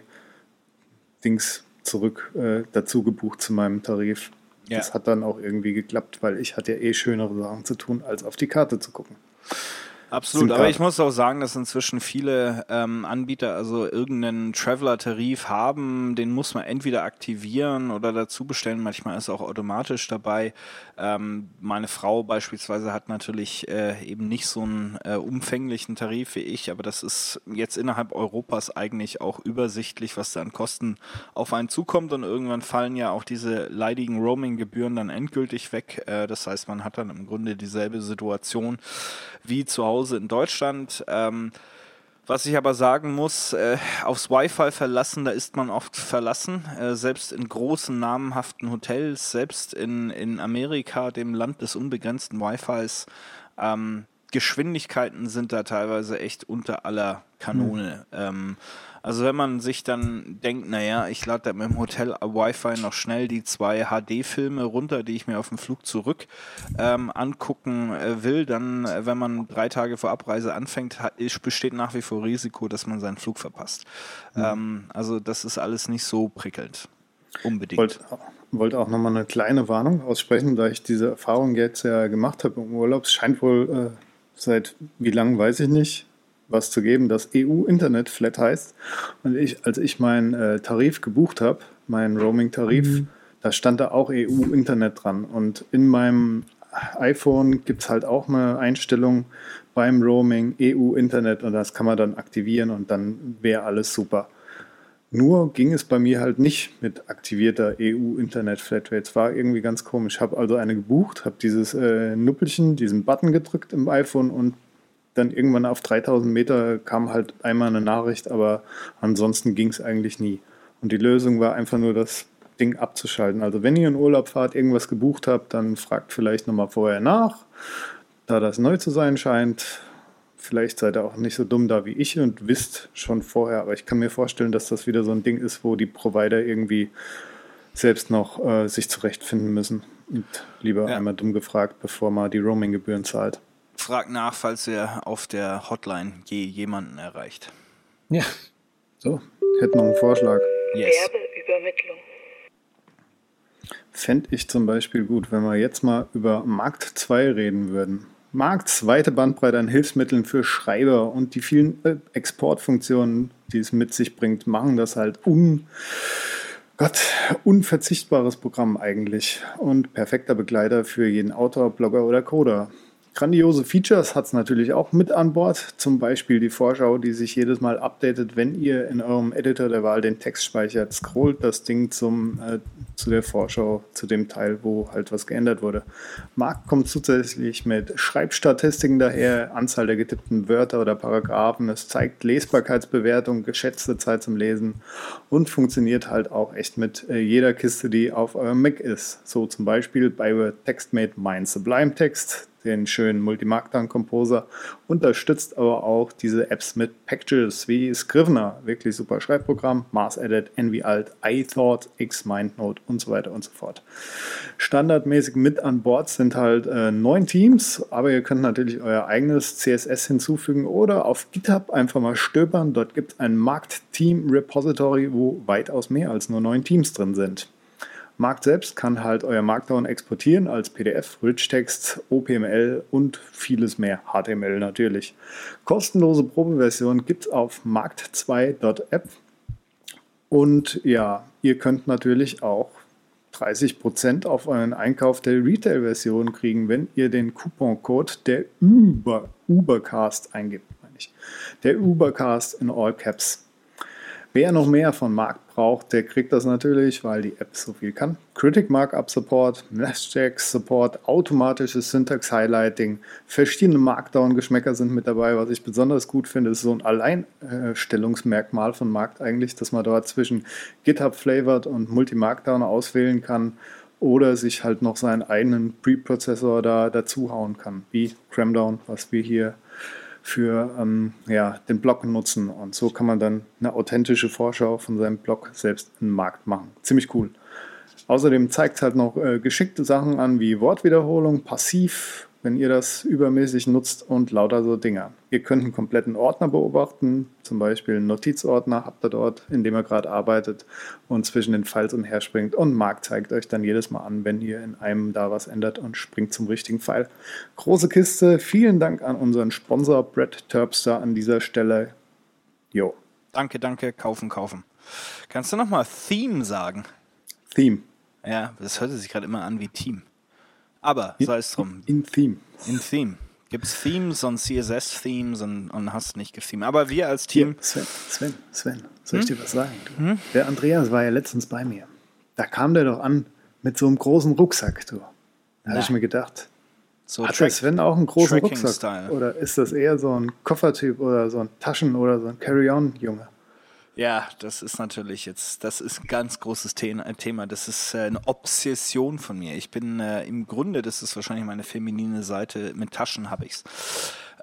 Dings zurück äh, dazu gebucht zu meinem Tarif. Ja. Das hat dann auch irgendwie geklappt, weil ich hatte ja eh schönere Sachen zu tun, als auf die Karte zu gucken.
Absolut, aber ich muss auch sagen, dass inzwischen viele ähm, Anbieter also irgendeinen Traveler-Tarif haben, den muss man entweder aktivieren oder dazu bestellen. Manchmal ist auch automatisch dabei. Ähm, meine Frau beispielsweise hat natürlich äh, eben nicht so einen äh, umfänglichen Tarif wie ich, aber das ist jetzt innerhalb Europas eigentlich auch übersichtlich, was da an Kosten auf einen zukommt und irgendwann fallen ja auch diese leidigen Roaming-Gebühren dann endgültig weg. Äh, das heißt, man hat dann im Grunde dieselbe Situation wie zu Hause Hause in Deutschland. Ähm, was ich aber sagen muss, äh, aufs Wi-Fi verlassen, da ist man oft verlassen. Äh, selbst in großen, namenhaften Hotels, selbst in, in Amerika, dem Land des unbegrenzten Wi-Fis, ähm, Geschwindigkeiten sind da teilweise echt unter aller Kanone. Mhm. Ähm, also wenn man sich dann denkt, naja, ich lade da mit dem Hotel Wi-Fi noch schnell die zwei HD-Filme runter, die ich mir auf dem Flug zurück ähm, angucken äh, will, dann, äh, wenn man drei Tage vor Abreise anfängt, hat, besteht nach wie vor Risiko, dass man seinen Flug verpasst. Mhm. Ähm, also das ist alles nicht so prickelnd. Unbedingt.
Wollte wollt auch nochmal eine kleine Warnung aussprechen, da ich diese Erfahrung jetzt ja gemacht habe im Urlaub. Es scheint wohl äh, seit wie lang weiß ich nicht, was zu geben, das EU-Internet Flat heißt. Und ich, als ich meinen äh, Tarif gebucht habe, meinen Roaming-Tarif, mhm. da stand da auch EU-Internet dran. Und in meinem iPhone gibt es halt auch eine Einstellung beim Roaming EU-Internet und das kann man dann aktivieren und dann wäre alles super. Nur ging es bei mir halt nicht mit aktivierter EU-Internet-Flatrate. Es war irgendwie ganz komisch. Ich habe also eine gebucht, habe dieses äh, Nuppelchen, diesen Button gedrückt im iPhone und dann irgendwann auf 3000 Meter kam halt einmal eine Nachricht, aber ansonsten ging es eigentlich nie. Und die Lösung war einfach nur das Ding abzuschalten. Also wenn ihr in Urlaub fahrt, irgendwas gebucht habt, dann fragt vielleicht nochmal vorher nach. Da das neu zu sein scheint, vielleicht seid ihr auch nicht so dumm da wie ich und wisst schon vorher, aber ich kann mir vorstellen, dass das wieder so ein Ding ist, wo die Provider irgendwie selbst noch äh, sich zurechtfinden müssen. Und lieber ja. einmal dumm gefragt, bevor man die Roaming-Gebühren zahlt
frag nach, falls ihr auf der Hotline je jemanden erreicht.
Ja. So, hätte noch einen Vorschlag.
Yes. Werbeübermittlung.
Fände ich zum Beispiel gut, wenn wir jetzt mal über Markt 2 reden würden. Markt zweite Bandbreite an Hilfsmitteln für Schreiber und die vielen äh, Exportfunktionen, die es mit sich bringt, machen das halt un, Gott, unverzichtbares Programm eigentlich und perfekter Begleiter für jeden Autor, Blogger oder Coder. Grandiose Features hat es natürlich auch mit an Bord. Zum Beispiel die Vorschau, die sich jedes Mal updatet, wenn ihr in eurem Editor der Wahl den Text speichert. Scrollt das Ding zum, äh, zu der Vorschau, zu dem Teil, wo halt was geändert wurde. Mark kommt zusätzlich mit Schreibstatistiken daher, Anzahl der getippten Wörter oder Paragraphen. Es zeigt Lesbarkeitsbewertung, geschätzte Zeit zum Lesen und funktioniert halt auch echt mit äh, jeder Kiste, die auf eurem Mac ist. So zum Beispiel bei TextMate Mind Sublime Text den schönen Multimarkdown Composer, unterstützt aber auch diese Apps mit Packages wie Scrivener, wirklich super Schreibprogramm, Mars Edit, Envy Alt, iThought, Xmindnote und so weiter und so fort. Standardmäßig mit an Bord sind halt äh, neun Teams, aber ihr könnt natürlich euer eigenes CSS hinzufügen oder auf GitHub einfach mal stöbern. Dort gibt es ein Markt-Team-Repository, wo weitaus mehr als nur neun Teams drin sind. Markt selbst kann halt euer Markdown exportieren als PDF, Rich-Text, OPML und vieles mehr. HTML natürlich. Kostenlose Probeversion gibt es auf markt2.app. Und ja, ihr könnt natürlich auch 30% auf euren Einkauf der Retail-Version kriegen, wenn ihr den Couponcode der Uber, Ubercast eingibt. Der Ubercast in All Caps. Wer noch mehr von Markt braucht, der kriegt das natürlich, weil die App so viel kann. Critic Markup Support, Nestcheck Support, automatisches Syntax Highlighting, verschiedene Markdown-Geschmäcker sind mit dabei. Was ich besonders gut finde, ist so ein Alleinstellungsmerkmal von Markt eigentlich, dass man dort zwischen GitHub Flavored und Multi-Markdown auswählen kann oder sich halt noch seinen eigenen Preprozessor da dazuhauen kann, wie Cramdown, was wir hier für ähm, ja, den Blog nutzen. Und so kann man dann eine authentische Vorschau von seinem Blog selbst im Markt machen. Ziemlich cool. Außerdem zeigt es halt noch äh, geschickte Sachen an wie Wortwiederholung, Passiv, wenn ihr das übermäßig nutzt und lauter so Dinger. Ihr könnt einen kompletten Ordner beobachten, zum Beispiel einen Notizordner habt ihr dort, in dem ihr gerade arbeitet und zwischen den Files umherspringt. Und Mark zeigt euch dann jedes Mal an, wenn ihr in einem da was ändert und springt zum richtigen Pfeil. Große Kiste. Vielen Dank an unseren Sponsor Brett Terpster an dieser Stelle. Jo.
Danke, danke. Kaufen, kaufen. Kannst du nochmal Theme sagen?
Theme.
Ja, das hörte sich gerade immer an wie Team. Aber sei es drum.
In Theme.
In Theme. Gibt es Themes und CSS-Themes und, und hast nicht getheme. Aber wir als Team.
Sven, Sven, Sven, soll ich hm? dir was sagen? Hm? Der Andreas war ja letztens bei mir. Da kam der doch an mit so einem großen Rucksack, du. Da habe ich mir gedacht, so hat der Sven auch einen großen Rucksack? Oder ist das eher so ein Koffertyp oder so ein Taschen- oder so ein Carry-On-Junge?
Ja, das ist natürlich jetzt, das ist ein ganz großes äh, Thema. Das ist äh, eine Obsession von mir. Ich bin äh, im Grunde, das ist wahrscheinlich meine feminine Seite, mit Taschen habe ich's.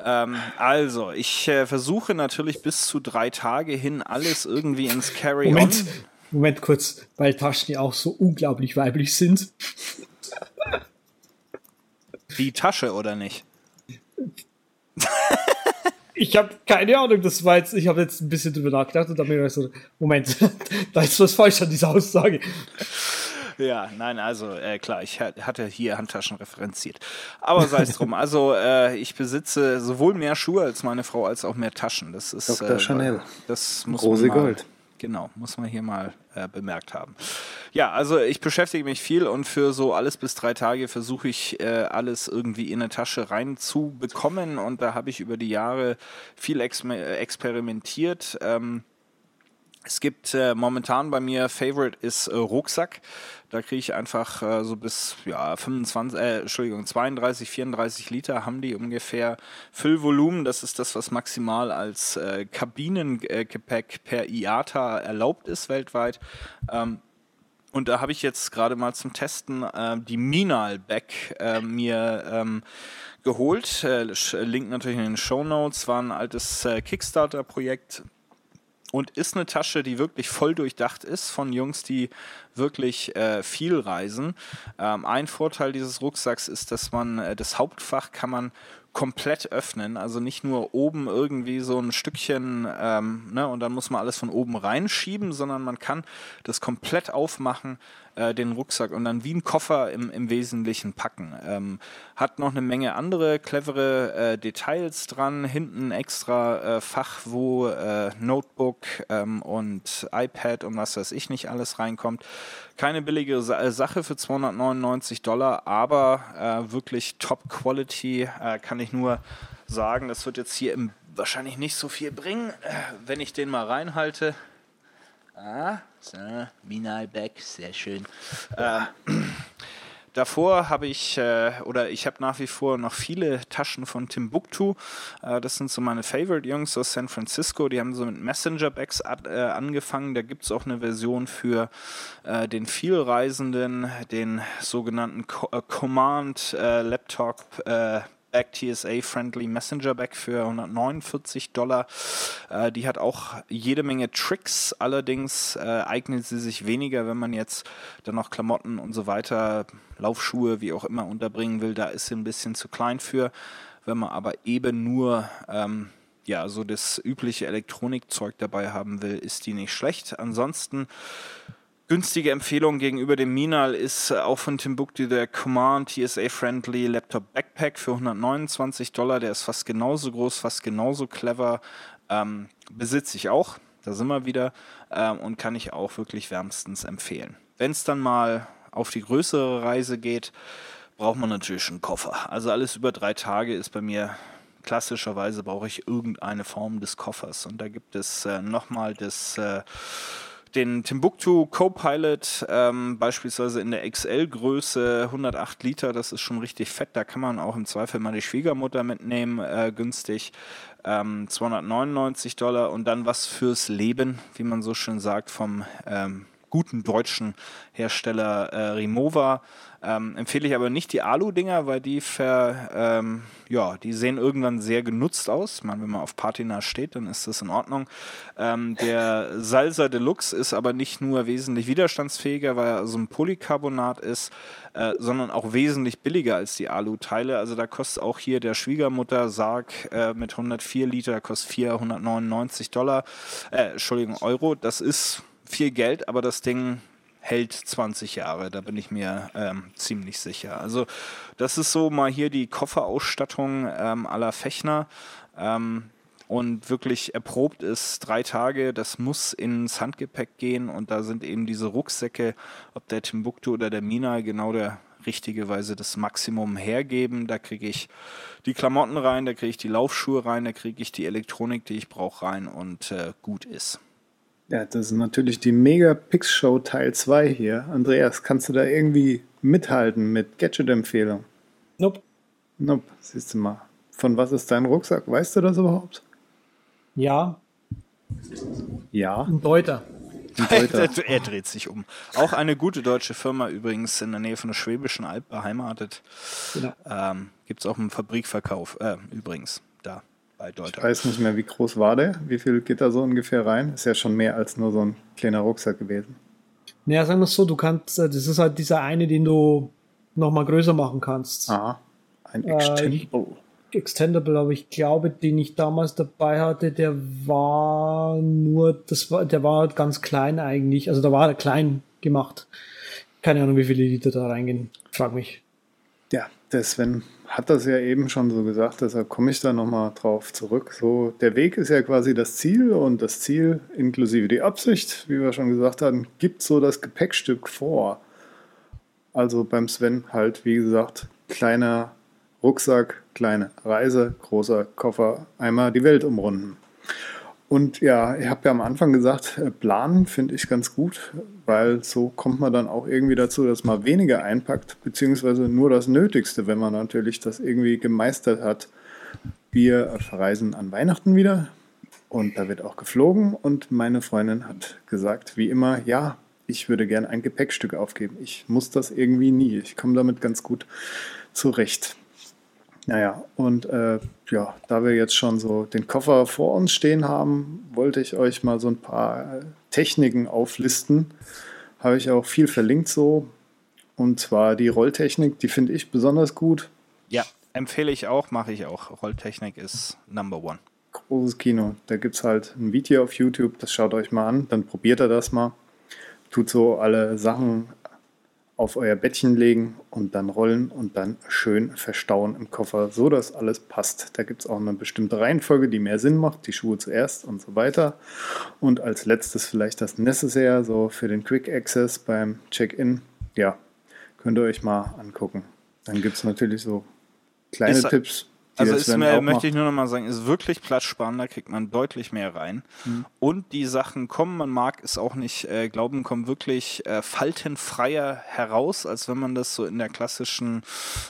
Ähm, also, ich äh, versuche natürlich bis zu drei Tage hin alles irgendwie ins Carry-On.
Moment, Moment kurz, weil Taschen ja auch so unglaublich weiblich sind.
Die Tasche oder nicht? [laughs]
Ich habe keine Ahnung, das war jetzt, ich habe jetzt ein bisschen drüber nachgedacht und dann mir so, Moment, [laughs] da ist was falsch an dieser Aussage.
Ja, nein, also äh, klar, ich hatte hier Handtaschen referenziert. Aber sei es drum. Also äh, ich besitze sowohl mehr Schuhe als meine Frau als auch mehr Taschen. Das ist
Dr. Äh, Chanel.
Das muss
Rose
man
mal, Gold.
Genau, muss man hier mal äh, bemerkt haben. Ja, also ich beschäftige mich viel und für so alles bis drei Tage versuche ich äh, alles irgendwie in eine Tasche reinzubekommen und da habe ich über die Jahre viel ex experimentiert. Ähm, es gibt äh, momentan bei mir Favorite ist äh, Rucksack. Da kriege ich einfach äh, so bis ja 25, äh, Entschuldigung 32, 34 Liter haben die ungefähr Füllvolumen. Das ist das, was maximal als äh, Kabinengepäck per IATA erlaubt ist weltweit. Ähm, und da habe ich jetzt gerade mal zum Testen äh, die Minal Back äh, mir ähm, geholt. Äh, Link natürlich in den Show Notes. War ein altes äh, Kickstarter-Projekt und ist eine Tasche, die wirklich voll durchdacht ist von Jungs, die wirklich äh, viel reisen. Ähm, ein Vorteil dieses Rucksacks ist, dass man äh, das Hauptfach kann man komplett öffnen, also nicht nur oben irgendwie so ein Stückchen ähm, ne, und dann muss man alles von oben reinschieben, sondern man kann das komplett aufmachen, äh, den Rucksack und dann wie ein Koffer im, im Wesentlichen packen. Ähm, hat noch eine Menge andere clevere äh, Details dran. Hinten extra äh, Fach, wo äh, Notebook ähm, und iPad und was weiß ich nicht alles reinkommt. Keine billige Sa äh, Sache für 299 Dollar, aber äh, wirklich Top Quality kann ich nur sagen. Das wird jetzt hier im wahrscheinlich nicht so viel bringen, wenn ich den mal reinhalte. Ah, so, Minalbeck, sehr schön. Ähm, [clears throat] davor habe ich, äh, oder ich habe nach wie vor noch viele Taschen von Timbuktu. Äh, das sind so meine Favorite-Jungs aus San Francisco. Die haben so mit Messenger-Bags äh, angefangen. Da gibt es auch eine Version für äh, den Vielreisenden, den sogenannten Co äh, Command äh, Laptop Back TSA Friendly Messenger Bag für 149 Dollar. Äh, die hat auch jede Menge Tricks, allerdings äh, eignet sie sich weniger, wenn man jetzt dann noch Klamotten und so weiter, Laufschuhe, wie auch immer unterbringen will. Da ist sie ein bisschen zu klein für. Wenn man aber eben nur ähm, ja, so das übliche Elektronikzeug dabei haben will, ist die nicht schlecht. Ansonsten günstige Empfehlung gegenüber dem Minal ist äh, auch von Timbuktu der Command TSA Friendly Laptop Backpack für 129 Dollar. Der ist fast genauso groß, fast genauso clever. Ähm, besitze ich auch, da sind wir wieder ähm, und kann ich auch wirklich wärmstens empfehlen. Wenn es dann mal auf die größere Reise geht, braucht man natürlich einen Koffer. Also alles über drei Tage ist bei mir klassischerweise brauche ich irgendeine Form des Koffers und da gibt es äh, nochmal das äh, den Timbuktu Copilot, ähm, beispielsweise in der XL-Größe 108 Liter, das ist schon richtig fett. Da kann man auch im Zweifel mal die Schwiegermutter mitnehmen, äh, günstig. Ähm, 299 Dollar und dann was fürs Leben, wie man so schön sagt, vom ähm, guten deutschen Hersteller äh, Rimowa. Ähm, empfehle ich aber nicht die Alu-Dinger, weil die ver, ähm, ja, die sehen irgendwann sehr genutzt aus. Ich meine, wenn man auf Patina steht, dann ist das in Ordnung. Ähm, der Salsa Deluxe ist aber nicht nur wesentlich widerstandsfähiger, weil er so ein Polycarbonat ist, äh, sondern auch wesentlich billiger als die Alu-Teile. Also da kostet auch hier der Schwiegermutter Sarg äh, mit 104 Liter kostet 499 Dollar, äh, Entschuldigung, Euro. Das ist viel Geld, aber das Ding hält 20 Jahre, da bin ich mir ähm, ziemlich sicher. Also das ist so mal hier die Kofferausstattung ähm, aller Fechner. Ähm, und wirklich erprobt ist drei Tage, das muss ins Handgepäck gehen und da sind eben diese Rucksäcke, ob der Timbuktu oder der Mina, genau der richtige Weise das Maximum hergeben. Da kriege ich die Klamotten rein, da kriege ich die Laufschuhe rein, da kriege ich die Elektronik, die ich brauche, rein und äh, gut ist.
Ja, das ist natürlich die Megapix Show Teil 2 hier. Andreas, kannst du da irgendwie mithalten mit Gadget-Empfehlung?
Nope.
Nope, siehst du mal. Von was ist dein Rucksack? Weißt du das überhaupt?
Ja.
Ja.
Ein Deuter.
Ein Deuter. [laughs]
er dreht sich um. Auch eine gute deutsche Firma übrigens in der Nähe von der Schwäbischen Alb beheimatet.
Genau.
Ähm, Gibt es auch einen Fabrikverkauf, äh, übrigens, da bei
Ich
Deuter.
weiß nicht mehr, wie groß war der? Wie viel geht da so ungefähr rein? Ist ja schon mehr als nur so ein kleiner Rucksack gewesen.
Naja, sagen wir es so, du kannst, äh, das ist halt dieser eine, den du nochmal größer machen kannst.
Aha. Ein
Äh,
Extendable.
Extendable, aber ich glaube, den ich damals dabei hatte, der war nur, das war, der war halt ganz klein eigentlich. Also da war er klein gemacht. Keine Ahnung, wie viele Liter da reingehen. Frag mich.
Ja, der Sven hat das ja eben schon so gesagt, deshalb komme ich da nochmal drauf zurück. So, der Weg ist ja quasi das Ziel und das Ziel inklusive die Absicht, wie wir schon gesagt haben, gibt so das Gepäckstück vor. Also beim Sven halt, wie gesagt, kleiner Rucksack, kleine Reise, großer Koffer, einmal die Welt umrunden. Und ja, ich habe ja am Anfang gesagt, äh, planen finde ich ganz gut, weil so kommt man dann auch irgendwie dazu, dass man weniger einpackt, beziehungsweise nur das Nötigste, wenn man natürlich das irgendwie gemeistert hat. Wir verreisen an Weihnachten wieder und da wird auch geflogen und meine Freundin hat gesagt, wie immer, ja, ich würde gerne ein Gepäckstück aufgeben. Ich muss das irgendwie nie. Ich komme damit ganz gut zurecht. Naja, und äh, ja, da wir jetzt schon so den Koffer vor uns stehen haben, wollte ich euch mal so ein paar äh, Techniken auflisten. Habe ich auch viel verlinkt so. Und zwar die Rolltechnik, die finde ich besonders gut.
Ja, empfehle ich auch, mache ich auch. Rolltechnik ist Number One.
Großes Kino. Da gibt es halt ein Video auf YouTube, das schaut euch mal an, dann probiert ihr das mal. Tut so alle Sachen auf euer Bettchen legen und dann rollen und dann schön verstauen im Koffer, so dass alles passt. Da gibt es auch eine bestimmte Reihenfolge, die mehr Sinn macht, die Schuhe zuerst und so weiter. Und als letztes vielleicht das Necessaire, so für den Quick Access beim Check-in. Ja, könnt ihr euch mal angucken. Dann gibt es natürlich so kleine
Ist-
Tipps.
Also ist mir, möchte ich nur noch mal sagen, ist wirklich platzsparender, kriegt man deutlich mehr rein.
Mhm.
Und die Sachen kommen, man mag es auch nicht äh, glauben, kommen wirklich äh, faltenfreier heraus, als wenn man das so in der klassischen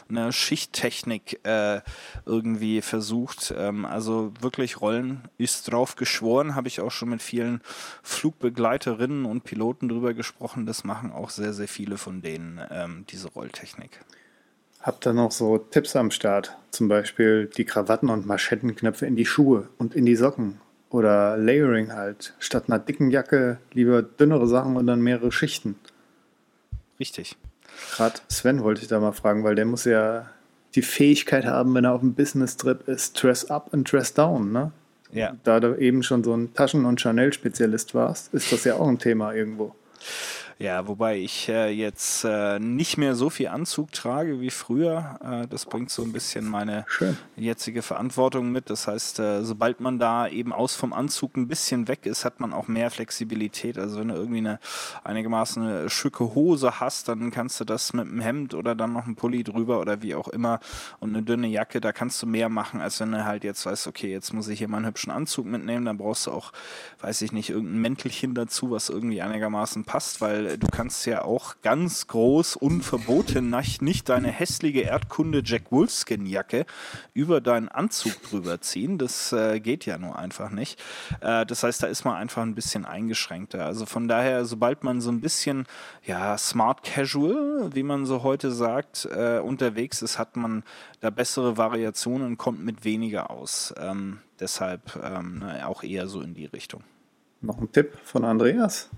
ne, Schichttechnik äh, irgendwie versucht. Ähm, also wirklich Rollen ist drauf geschworen, habe ich auch schon mit vielen Flugbegleiterinnen und Piloten drüber gesprochen. Das machen auch sehr, sehr viele von denen, ähm, diese Rolltechnik.
Habt ihr noch so Tipps am Start? Zum Beispiel die Krawatten und Manschettenknöpfe in die Schuhe und in die Socken. Oder Layering halt. Statt einer dicken Jacke lieber dünnere Sachen und dann mehrere Schichten.
Richtig.
Gerade Sven wollte ich da mal fragen, weil der muss ja die Fähigkeit haben, wenn er auf einem Business-Trip ist, dress up und dress down, ne?
Ja.
Da du eben schon so ein Taschen- und Chanel-Spezialist warst, ist das ja auch ein Thema irgendwo.
Ja, wobei ich äh, jetzt äh, nicht mehr so viel Anzug trage wie früher. Äh, das bringt so ein bisschen meine
Schön.
jetzige Verantwortung mit. Das heißt, äh, sobald man da eben aus vom Anzug ein bisschen weg ist, hat man auch mehr Flexibilität. Also wenn du irgendwie eine einigermaßen eine schicke Hose hast, dann kannst du das mit einem Hemd oder dann noch einem Pulli drüber oder wie auch immer und eine dünne Jacke, da kannst du mehr machen, als wenn du halt jetzt weißt, okay, jetzt muss ich hier mal einen hübschen Anzug mitnehmen, dann brauchst du auch, weiß ich nicht, irgendein Mäntelchen dazu, was irgendwie einigermaßen passt, weil weil du kannst ja auch ganz groß unverboten nicht deine hässliche Erdkunde Jack Wolfskin Jacke über deinen Anzug drüber ziehen. Das äh, geht ja nur einfach nicht. Äh, das heißt, da ist man einfach ein bisschen eingeschränkter. Also von daher, sobald man so ein bisschen ja smart casual, wie man so heute sagt, äh, unterwegs ist, hat man da bessere Variationen und kommt mit weniger aus. Ähm, deshalb ähm, auch eher so in die Richtung.
Noch ein Tipp von Andreas?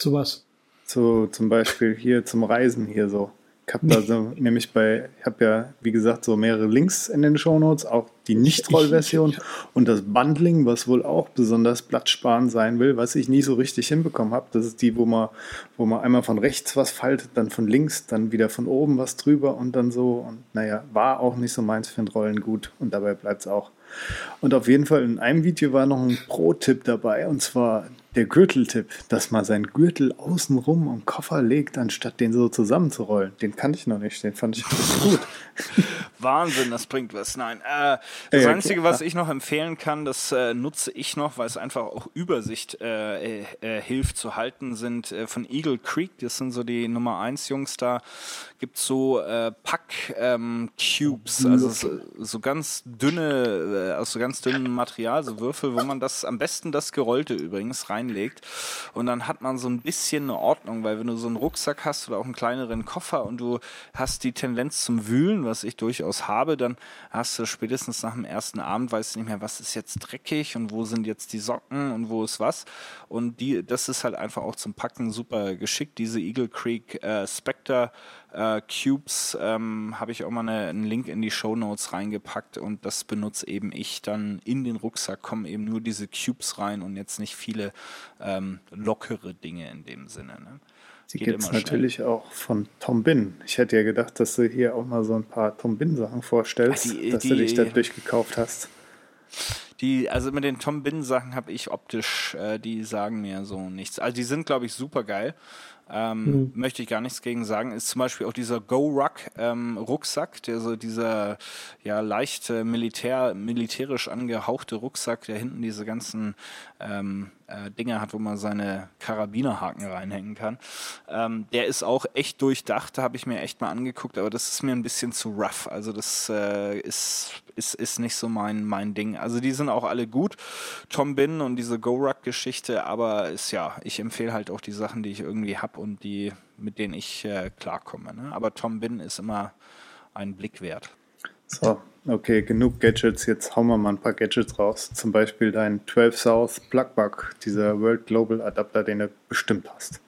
Zu was?
Zu, zum Beispiel hier zum Reisen hier so. Ich habe da so, [laughs] nämlich bei, ich habe ja, wie gesagt, so mehrere Links in den Shownotes, auch die Nicht-Roll-Version [laughs] und das Bundling, was wohl auch besonders platzsparend sein will, was ich nie so richtig hinbekommen habe. Das ist die, wo man, wo man einmal von rechts was faltet, dann von links, dann wieder von oben was drüber und dann so. Und naja, war auch nicht so meins für ein Rollen gut und dabei bleibt es auch. Und auf jeden Fall in einem Video war noch ein Pro-Tipp dabei, und zwar der Gürteltipp, dass man seinen Gürtel außenrum am Koffer legt, anstatt den so zusammenzurollen. Den kannte ich noch nicht, den fand ich gut. [laughs]
Wahnsinn, das bringt was. Nein, äh, das ja, Einzige, was ich noch empfehlen kann, das äh, nutze ich noch, weil es einfach auch Übersicht äh, äh hilft zu halten, sind äh, von Eagle Creek, das sind so die Nummer 1 Jungs da, gibt es so äh, Pack-Cubes, ähm, also so, so, ganz dünne, aus so ganz dünnem Material, so Würfel, wo man das, am besten das Gerollte übrigens, reinlegt. Und dann hat man so ein bisschen eine Ordnung, weil wenn du so einen Rucksack hast oder auch einen kleineren Koffer und du hast die Tendenz zum Wühlen, was ich durchaus durchaus habe, dann hast du spätestens nach dem ersten Abend, weißt du nicht mehr, was ist jetzt dreckig und wo sind jetzt die Socken und wo ist was. Und die, das ist halt einfach auch zum Packen super geschickt. Diese Eagle Creek äh, Spectre äh, Cubes ähm, habe ich auch mal eine, einen Link in die Show Notes reingepackt und das benutze eben ich dann in den Rucksack, kommen eben nur diese Cubes rein und jetzt nicht viele ähm, lockere Dinge in dem Sinne. Ne?
Die gibt es natürlich auch von Tom Bin. Ich hätte ja gedacht, dass du hier auch mal so ein paar Tom Bin-Sachen vorstellst, Ach, die, dass die, du dich da [laughs] durchgekauft hast.
Die, also mit den Tom Bin-Sachen habe ich optisch, äh, die sagen mir so nichts. Also die sind, glaube ich, super geil. Ähm, mhm. Möchte ich gar nichts gegen sagen. Ist zum Beispiel auch dieser Go-Ruck ähm, Rucksack, der so dieser ja leicht äh, militär, militärisch angehauchte Rucksack, der hinten diese ganzen ähm, äh, Dinge hat, wo man seine Karabinerhaken reinhängen kann. Ähm, der ist auch echt durchdacht, da habe ich mir echt mal angeguckt, aber das ist mir ein bisschen zu rough. Also das äh, ist, ist, ist nicht so mein, mein Ding. Also die sind auch alle gut, Tom Bin und diese Go-Ruck-Geschichte, aber ist ja, ich empfehle halt auch die Sachen, die ich irgendwie habe und die, mit denen ich äh, klarkomme. Ne? Aber Tom Bin ist immer ein Blick wert.
So, okay, genug Gadgets. Jetzt hauen wir mal ein paar Gadgets raus. Zum Beispiel dein 12 South Plugbug, dieser World Global Adapter, den du bestimmt hast.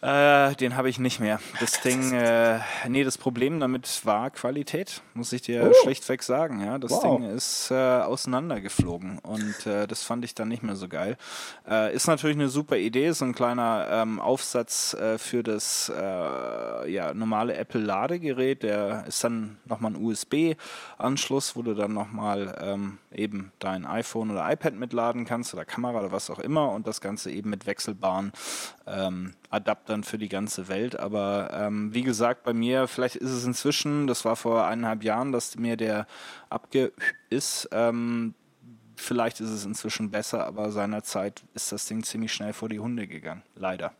Äh, den habe ich nicht mehr. Das Ding, äh, nee, das Problem damit war Qualität, muss ich dir oh. schlechtweg sagen. Ja, das wow. Ding ist äh, auseinandergeflogen und äh, das fand ich dann nicht mehr so geil. Äh, ist natürlich eine super Idee, so ein kleiner ähm, Aufsatz äh, für das äh, ja, normale Apple Ladegerät. Der ist dann nochmal ein USB-Anschluss, wo du dann nochmal ähm, eben dein iPhone oder iPad mitladen kannst oder Kamera oder was auch immer und das Ganze eben mit wechselbaren ähm, Adaptern für die ganze Welt. Aber ähm, wie gesagt, bei mir, vielleicht ist es inzwischen, das war vor eineinhalb Jahren, dass mir der abge ist. Ähm, vielleicht ist es inzwischen besser, aber seinerzeit ist das Ding ziemlich schnell vor die Hunde gegangen. Leider.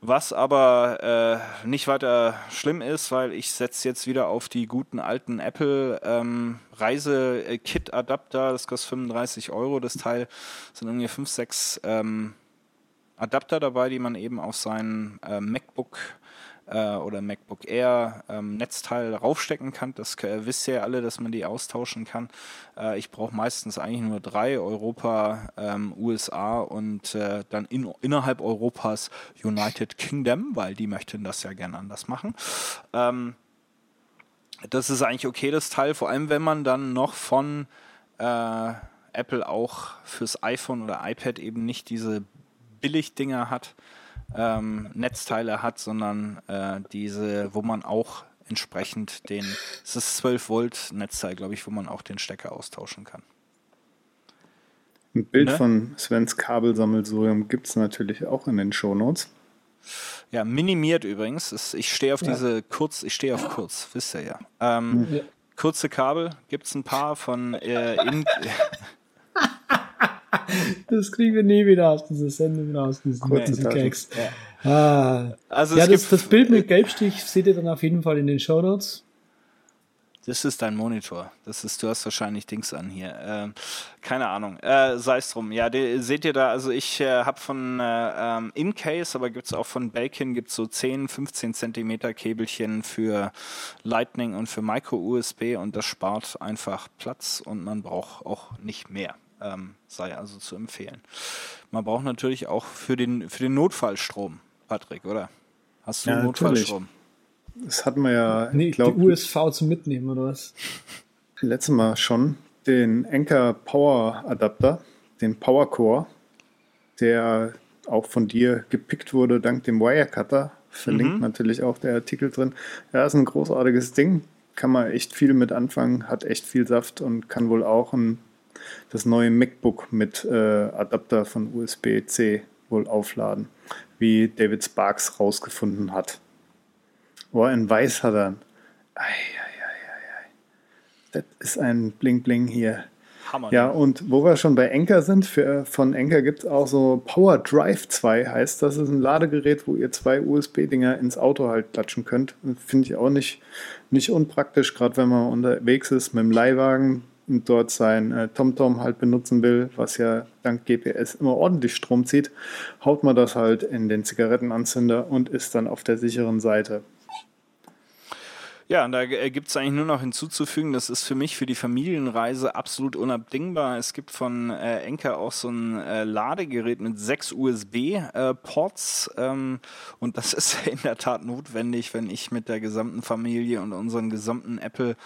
Was aber äh, nicht weiter schlimm ist, weil ich setze jetzt wieder auf die guten alten Apple ähm, Reise-Kit-Adapter. Das kostet 35 Euro. Das Teil sind irgendwie 5, 6 ähm, Adapter dabei, die man eben auf sein äh, MacBook äh, oder MacBook Air ähm, Netzteil raufstecken kann. Das äh, wisst ihr ja alle, dass man die austauschen kann. Äh, ich brauche meistens eigentlich nur drei, Europa, ähm, USA und äh, dann in, innerhalb Europas United Kingdom, weil die möchten das ja gerne anders machen. Ähm, das ist eigentlich okay, das Teil, vor allem wenn man dann noch von äh, Apple auch fürs iPhone oder iPad eben nicht diese Billigdinger hat, ähm, Netzteile hat, sondern äh, diese, wo man auch entsprechend den, es ist 12 Volt Netzteil, glaube ich, wo man auch den Stecker austauschen kann.
Ein Bild ne? von Svens Kabelsammelsurium gibt es natürlich auch in den Shownotes.
Ja, minimiert übrigens. Ich stehe auf ja. diese kurz, ich stehe auf kurz, wisst ihr ja. Ähm, ja. Kurze Kabel gibt es ein paar von äh, in, [laughs] [laughs]
das kriegen wir nie wieder aus dieser Sendung raus, diesen, Gags. Ja, ah. also ja das, das Bild mit Gelbstich seht ihr dann auf jeden Fall in den Show Notes.
Das ist dein Monitor. Das ist, du hast wahrscheinlich Dings an hier. Ähm, keine Ahnung. Äh, Sei es drum. Ja, die, seht ihr da, also ich äh, habe von äh, ähm, InCase, aber gibt es auch von Belkin, gibt so 10, 15 Zentimeter Käbelchen für Lightning und für Micro-USB und das spart einfach Platz und man braucht auch nicht mehr. Ähm, sei also zu empfehlen. Man braucht natürlich auch für den, für den Notfallstrom, Patrick, oder? Hast du ja, Notfallstrom? Natürlich.
Das hatten wir ja.
Nee, glaub, die USV zum Mitnehmen, oder was? [laughs]
Letztes Mal schon. Den Anker Power Adapter, den Power Core, der auch von dir gepickt wurde dank dem Wirecutter. Verlinkt mhm. natürlich auch der Artikel drin. Ja, ist ein großartiges Ding. Kann man echt viel mit anfangen, hat echt viel Saft und kann wohl auch ein, das neue MacBook mit äh, Adapter von USB-C wohl aufladen, wie David Sparks rausgefunden hat. Oh, in Weiß hat er. Ei, ei, ei, Das ist ein Bling Bling hier. Hammer. Ja, und wo wir schon bei Enker sind, für, von Enker gibt es auch so Power Drive 2, heißt das ist ein Ladegerät, wo ihr zwei USB-Dinger ins Auto halt klatschen könnt. Finde ich auch nicht, nicht unpraktisch, gerade wenn man unterwegs ist mit dem Leihwagen und dort sein äh, TomTom halt benutzen will, was ja dank GPS immer ordentlich Strom zieht, haut man das halt in den Zigarettenanzünder und ist dann auf der sicheren Seite.
Ja, und da äh, gibt es eigentlich nur noch hinzuzufügen, das ist für mich für die Familienreise absolut unabdingbar. Es gibt von äh, Enker auch so ein äh, Ladegerät mit sechs USB-Ports äh, ähm, und das [laughs] ist in der Tat notwendig, wenn ich mit der gesamten Familie und unseren gesamten Apple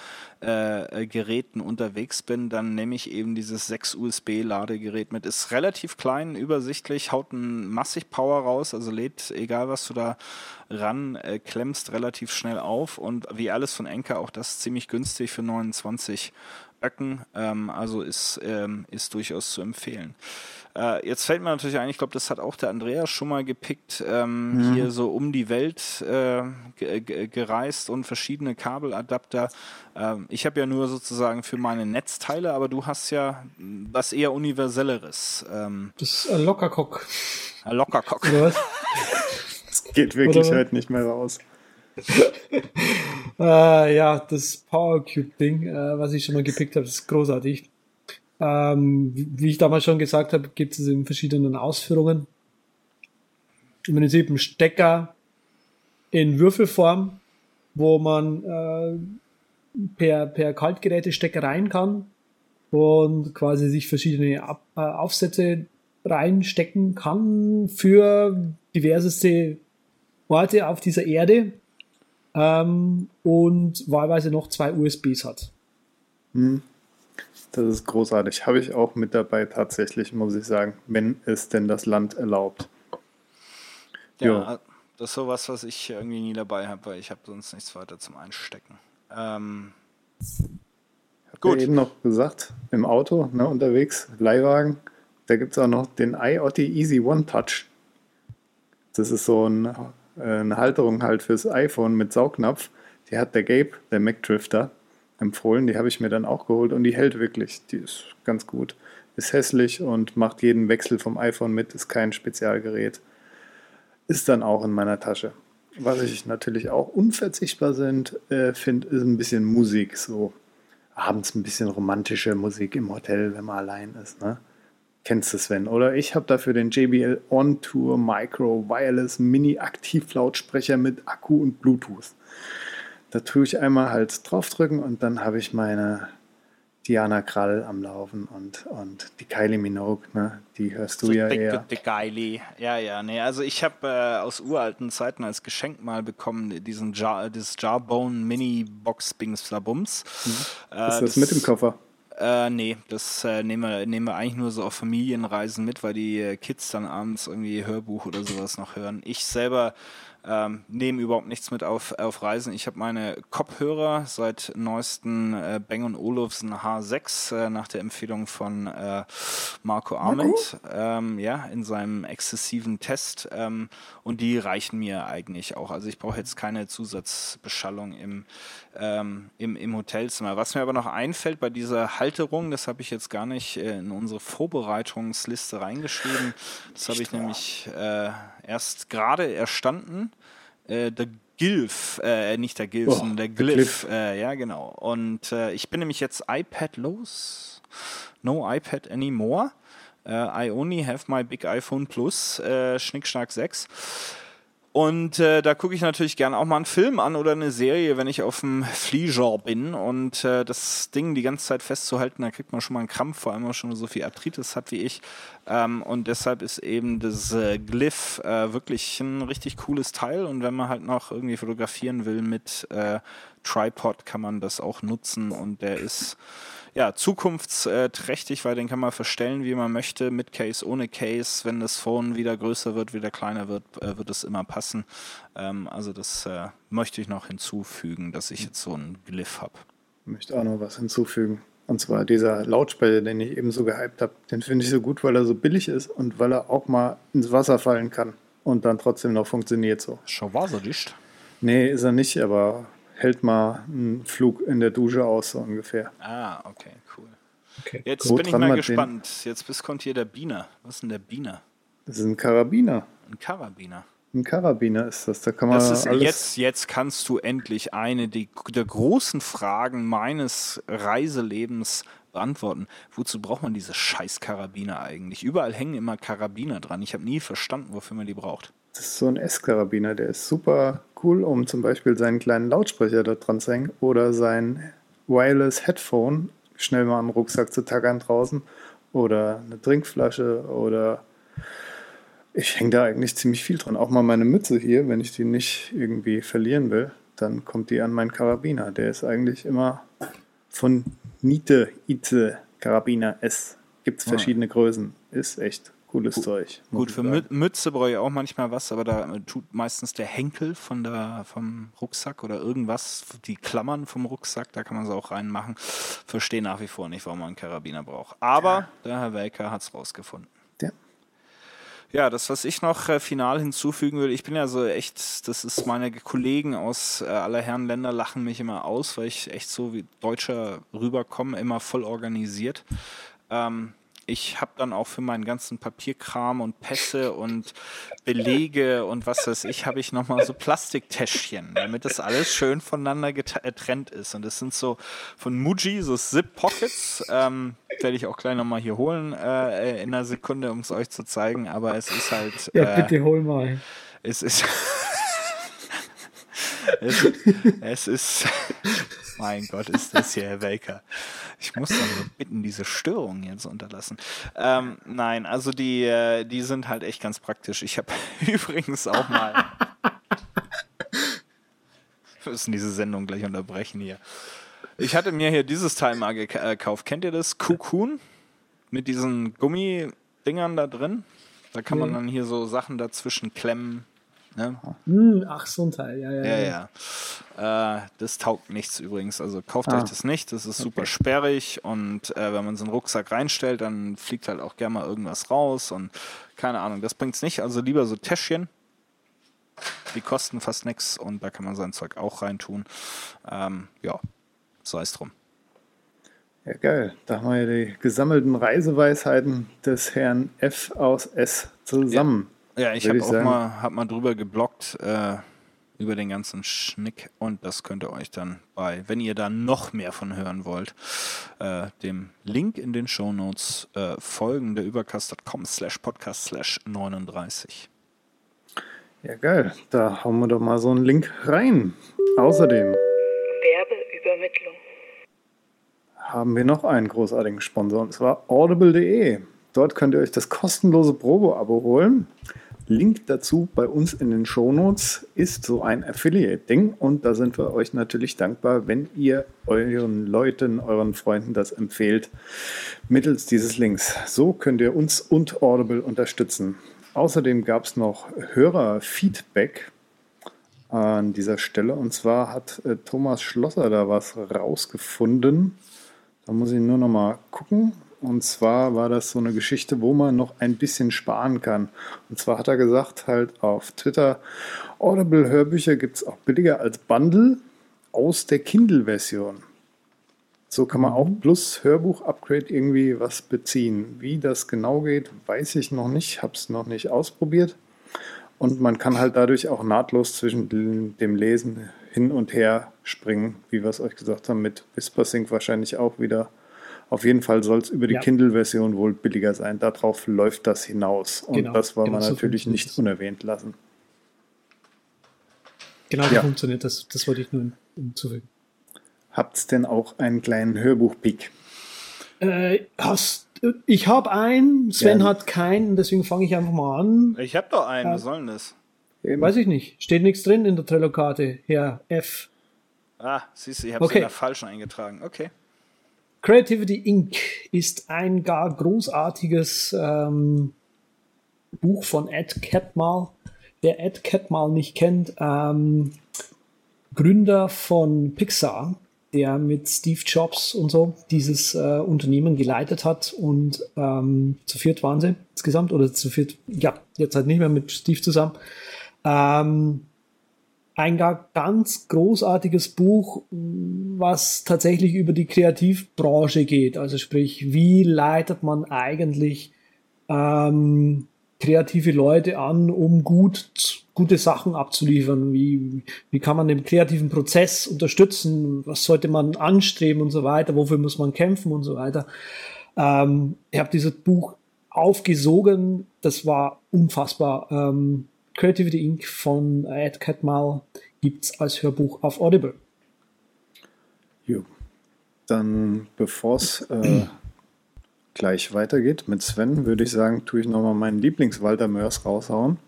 äh, äh, Geräten unterwegs bin, dann nehme ich eben dieses 6 USB-Ladegerät mit. Ist relativ klein, übersichtlich, haut ein massig Power raus, also lädt, egal was du da ran äh, klemmst, relativ schnell auf und wie alles von Enker auch das ziemlich günstig für 29 Öcken, ähm, also ist, ähm, ist durchaus zu empfehlen. Äh, jetzt fällt mir natürlich ein, ich glaube, das hat auch der Andreas schon mal gepickt, ähm, mhm. hier so um die Welt äh, gereist und verschiedene Kabeladapter. Ähm, ich habe ja nur sozusagen für meine Netzteile, aber du hast ja was eher universelleres.
Ähm, das ist ein Lockercock.
Ein Lockercock.
das geht wirklich Oder? halt nicht mehr raus.
äh, [laughs] ja, das Powercube-Ding, äh, was ich schon mal gepickt habe, ist großartig. Ähm, wie ich damals schon gesagt habe, gibt es in verschiedenen Ausführungen. Im Prinzip ein Stecker in Würfelform, wo man äh, per, per Kaltgerätestecker rein kann und quasi sich verschiedene Ab äh, Aufsätze reinstecken kann für diverseste Orte auf dieser Erde ähm, und wahlweise noch zwei USBs hat.
Hm. Das ist großartig. Habe ich auch mit dabei tatsächlich, muss ich sagen, wenn es denn das Land erlaubt.
Ja, jo. das ist sowas, was ich irgendwie nie dabei habe, weil ich habe sonst nichts weiter zum Einstecken. Ähm,
gut. Ja eben noch gesagt, im Auto, ne, unterwegs, Leihwagen, da gibt es auch noch den IoT Easy One Touch. Das ist so ein, äh, eine Halterung halt fürs iPhone mit Saugnapf. Die hat der Gabe, der Mac Drifter empfohlen. Die habe ich mir dann auch geholt und die hält wirklich. Die ist ganz gut. Ist hässlich und macht jeden Wechsel vom iPhone mit, ist kein Spezialgerät. Ist dann auch in meiner Tasche. Was ich natürlich auch unverzichtbar sind, äh, finde, ist ein bisschen Musik. So abends ein bisschen romantische Musik im Hotel, wenn man allein ist. Ne? Kennst du Sven? Oder ich habe dafür den JBL On Tour Micro Wireless Mini Aktivlautsprecher mit Akku und Bluetooth. Da tue ich einmal halt draufdrücken und dann habe ich meine Diana Krall am Laufen und, und die Kylie Minogue, ne? die hörst du so ja eher.
Die Kylie, ja, ja, nee, also ich habe äh, aus uralten Zeiten als Geschenk mal bekommen diesen Jar, dieses Jarbone Mini Box Bings Bums.
Mhm. Äh, Ist das, das, mit im Koffer?
Äh, nee, das äh, nehmen, wir, nehmen wir eigentlich nur so auf Familienreisen mit, weil die äh, Kids dann abends irgendwie Hörbuch oder sowas noch hören. Ich selber ähm, nehmen überhaupt nichts mit auf, auf Reisen. Ich habe meine Kopfhörer seit neuesten äh, Bang Olufsen H6 äh, nach der Empfehlung von äh, Marco Arment, ähm, ja, in seinem exzessiven Test. Ähm, und die reichen mir eigentlich auch. Also ich brauche jetzt keine Zusatzbeschallung im, ähm, im, im Hotelzimmer. Was mir aber noch einfällt bei dieser Halt Alterung. Das habe ich jetzt gar nicht äh, in unsere Vorbereitungsliste reingeschrieben. Das habe ich nämlich äh, erst gerade erstanden. Äh, der Gilf, äh, nicht der Gilf,
Oh,
sondern der Glyph. Äh, ja, genau. Und äh, ich bin nämlich jetzt iPad los. No iPad anymore. Äh, I only have my big iPhone Plus, äh, Schnickschnack 6. Und äh, da gucke ich natürlich gerne auch mal einen Film an oder eine Serie, wenn ich auf dem Flieger bin. Und äh, das Ding die ganze Zeit festzuhalten, da kriegt man schon mal einen Krampf, vor allem wenn man schon so viel Arthritis hat wie ich. Ähm, und deshalb ist eben das äh, Glyph äh, wirklich ein richtig cooles Teil. Und wenn man halt noch irgendwie fotografieren will mit äh, Tripod, kann man das auch nutzen. Und der ist ja, zukunftsträchtig, weil den kann man verstellen, wie man möchte, mit Case, ohne Case. Wenn das Phone wieder größer wird, wieder kleiner wird, äh, wird es immer passen. Ähm, also das äh, möchte ich noch hinzufügen, dass ich jetzt so einen Glyph habe.
Ich möchte auch noch was hinzufügen. Und zwar dieser Lautsprecher, den ich eben so gehypt habe, den finde ich so gut, weil er so billig ist und weil er auch mal ins Wasser fallen kann und dann trotzdem noch funktioniert so.
Schon wasserdicht.
Nee, ist er nicht, aber hält mal einen Flug in der Dusche aus, so ungefähr.
Ah, okay, cool.
Okay.
Jetzt
Wo
bin ich mal gespannt. Jetzt bis kommt hier der Biener. Was ist denn der Biener?
Das ist ein Karabiner.
Ein Karabiner.
Ein Karabiner ist das. Da kann man
Das ist
alles.
jetzt, jetzt kannst du endlich eine die, der großen Fragen meines Reiselebens beantworten. Wozu braucht man diese scheiß Karabiner eigentlich? Überall hängen immer Karabiner dran. Ich habe nie verstanden, wofür man die braucht.
Das ist so ein S-Karabiner, der ist super cool, um zum Beispiel seinen kleinen Lautsprecher da dran zu hängen oder sein Wireless Headphone schnell mal am Rucksack zu tackern draußen oder eine Trinkflasche oder ich hänge da eigentlich ziemlich viel dran. Auch mal meine Mütze hier, wenn ich die nicht irgendwie verlieren will, dann kommt die an meinen Karabiner. Der ist eigentlich immer von Nite, Ite, Karabiner S. Gibt es verschiedene Größen. Ist echt cooles Zeug. muss
Gut, für
sagen.
Mü Mütze brauche ich auch manchmal was, aber da tut meistens der Henkel von der, vom Rucksack oder irgendwas, die Klammern vom Rucksack, da kann man sie auch reinmachen. Verstehe nach wie vor nicht, warum man einen Karabiner braucht. Aber der Herr Welker hat es rausgefunden.
Ja.
Ja, das, was ich noch äh, final hinzufügen will, ich bin ja so echt, das ist meine Kollegen aus äh, aller Herren Länder lachen mich immer aus, weil ich echt so wie Deutscher rüberkomme, immer voll organisiert. Ähm, ich habe dann auch für meinen ganzen Papierkram und Pässe und Belege und was weiß ich, habe ich nochmal so Plastiktäschchen, damit das alles schön voneinander geta- getrennt ist. Und das sind so von Muji, so Zip-Pockets. Ähm, werde ich auch gleich nochmal hier holen äh, in einer Sekunde, um es euch zu zeigen. Aber es ist halt.
Ja,
äh,
bitte hol mal.
es ist. [laughs] es, es ist. [laughs] Mein Gott, ist das hier Herr Welker. Ich muss nur bitten, diese Störung jetzt unterlassen. Ähm, nein, also die, äh, die sind halt echt ganz praktisch. Ich habe [laughs] übrigens auch mal. Wir müssen diese Sendung gleich unterbrechen hier. Ich hatte mir hier dieses Teil mal äh, gekauft. Kennt ihr das? Cocoon? Mit diesen Gummidingern da drin? Da kann man dann hier so Sachen dazwischen klemmen. Ne?
Hm, ach, so ein Teil. Ja, ja,
Ja, ja. Äh, das taugt nichts übrigens. Also kauft
Ah.
euch das nicht. Das ist super sperrig und äh, wenn man so einen Rucksack reinstellt, dann fliegt halt auch gerne mal irgendwas raus und keine Ahnung. Das bringt's nicht. Also lieber so Täschchen. Die kosten fast nichts und da kann man sein Zeug auch reintun. Ähm, ja, sei es drum.
Ja, geil. Da haben wir ja die gesammelten Reiseweisheiten des Herrn F aus S zusammen.
Ja, ich
Würde
habe
ich
auch
sagen.
mal, hab mal drüber geblockt äh, über den ganzen Schnick und das könnt ihr euch dann bei, wenn ihr da noch mehr von hören wollt, äh, dem Link in den Shownotes äh, folgen, der übercast.com slash podcast slash 39.
Ja, geil. Da hauen wir doch mal so einen Link rein. Außerdem
Werbeübermittlung.
haben wir noch einen großartigen Sponsor und zwar audible.de. Dort könnt ihr euch das kostenlose Probo-Abo holen. Link dazu bei uns in den Shownotes ist so ein Affiliate-Ding und da sind wir euch natürlich dankbar, wenn ihr euren Leuten, euren Freunden das empfehlt mittels dieses Links. So könnt ihr uns und Audible unterstützen. Außerdem gab es noch Hörerfeedback an dieser Stelle und zwar hat äh, Thomas Schlosser da was rausgefunden. Da muss ich nur noch mal gucken. Und zwar war das so eine Geschichte, wo man noch ein bisschen sparen kann. Und zwar hat er gesagt, halt auf Twitter, Audible-Hörbücher gibt es auch billiger als Bundle aus der Kindle-Version. So kann man auch plus Hörbuch-Upgrade irgendwie was beziehen. Wie das genau geht, weiß ich noch nicht, habe es noch nicht ausprobiert. Und man kann halt dadurch auch nahtlos zwischen dem Lesen hin und her springen, wie wir es euch gesagt haben, mit WhisperSync wahrscheinlich auch wieder. Auf jeden Fall soll es über die ja. Kindle-Version wohl billiger sein. Darauf läuft das hinaus. Und genau, das wollen genau wir so natürlich nicht unerwähnt lassen.
Genau so ja. funktioniert das. Das wollte ich nur hinzufügen.
Habt ihr denn auch einen kleinen Hörbuch-Pick?
Äh, hast, ich habe einen, Sven ja. hat keinen, deswegen fange ich einfach mal an.
Ich habe doch einen, was soll denn das?
Eben. Weiß ich nicht. Steht nichts drin in der Trello-Karte. Herr F.
Ah, siehst du, ich habe okay. in der falschen eingetragen. Okay.
Creativity Inc. ist ein gar großartiges ähm, Buch von Ed Catmull. Wer Ed Catmull nicht kennt, ähm, Gründer von Pixar, der mit Steve Jobs und so dieses äh, Unternehmen geleitet hat und ähm, zu viert waren sie insgesamt oder zu viert, ja, jetzt halt nicht mehr mit Steve zusammen. Ähm, ein ganz großartiges Buch, was tatsächlich über die Kreativbranche geht. Also sprich, wie leitet man eigentlich ähm, kreative Leute an, um gut, gute Sachen abzuliefern? Wie, wie kann man den kreativen Prozess unterstützen? Was sollte man anstreben und so weiter? Wofür muss man kämpfen und so weiter? Ähm, ich habe dieses Buch aufgesogen. Das war unfassbar. Ähm, Creativity Inc. von Ed Catmull gibt es als Hörbuch auf Audible.
Jo. Dann, bevor es äh, [clears throat] gleich weitergeht mit Sven, würde ich sagen, tue ich nochmal meinen Lieblings-Walter Mörs raushauen.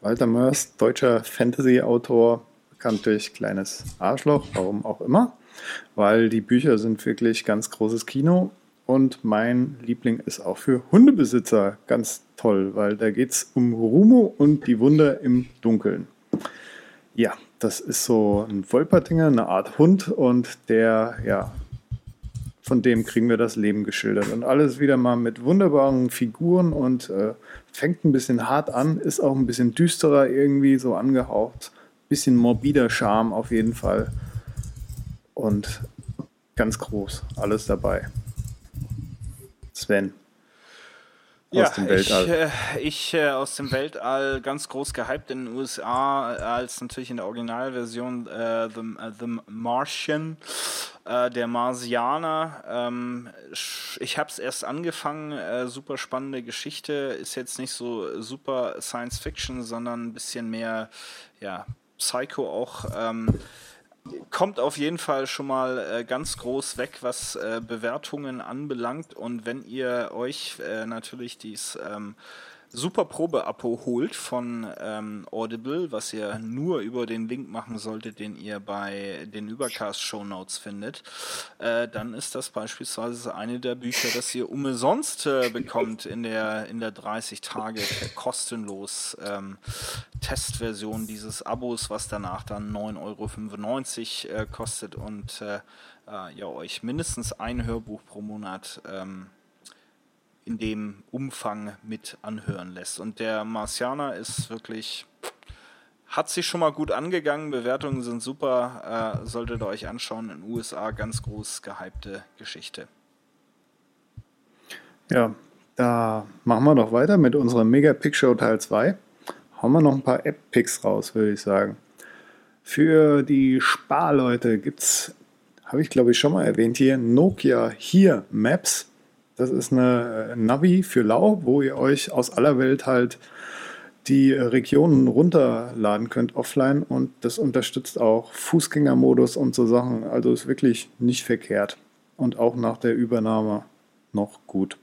Walter Mörs, deutscher Fantasy-Autor, bekannt durch Kleines Arschloch, warum auch immer, weil die Bücher sind wirklich ganz großes Kino und mein Liebling ist auch für Hundebesitzer ganz toll, weil da geht es um Rumo und die Wunder im Dunkeln. Ja, das ist so ein Wolpertinger, eine Art Hund und der, ja, von dem kriegen wir das Leben geschildert. Und alles wieder mal mit wunderbaren Figuren und äh, fängt ein bisschen hart an, ist auch ein bisschen düsterer irgendwie so angehaucht. Bisschen morbider Charme auf jeden Fall. Und ganz groß, alles dabei. Sven.
Ja, aus dem Weltall. ich, äh, ich äh, aus dem Weltall ganz groß gehypt in den USA als natürlich in der Originalversion äh, The, uh, The Martian, äh, der Marsianer. Ähm, ich habe es erst angefangen, äh, super spannende Geschichte, ist jetzt nicht so super Science Fiction, sondern ein bisschen mehr ja, Psycho auch. Ähm, kommt auf jeden Fall schon mal äh, ganz groß weg, was äh, Bewertungen anbelangt. Und wenn ihr euch äh, natürlich dies ähm, super Probe-Abo holt von ähm, Audible, was ihr nur über den Link machen solltet, den ihr bei den Übercast-Show Notes findet, äh, dann ist das beispielsweise eine der Bücher, das ihr umsonst äh, bekommt in der, in der 30 Tage kostenlos ähm, Testversion dieses Abos, was danach dann 9,95 Euro äh, kostet und äh, äh, ja, euch mindestens ein Hörbuch pro Monat ähm, in dem Umfang mit anhören lässt. Und der Marcianer ist wirklich, hat sich schon mal gut angegangen, Bewertungen sind super, äh, solltet ihr euch anschauen, in den USA ganz groß gehypte Geschichte.
Ja, da machen wir doch weiter mit unserer Mega Pick Show Teil 2. Hauen wir noch ein paar App-Picks raus, würde ich sagen. Für die Sparleute gibt es, habe ich glaube ich schon mal erwähnt hier, Nokia Here Maps das ist eine äh, Navi für Lau, wo ihr euch aus aller Welt halt die Regionen runterladen könnt offline und das unterstützt auch Fußgängermodus und so Sachen. Also ist wirklich nicht verkehrt und auch nach der Übernahme noch gut.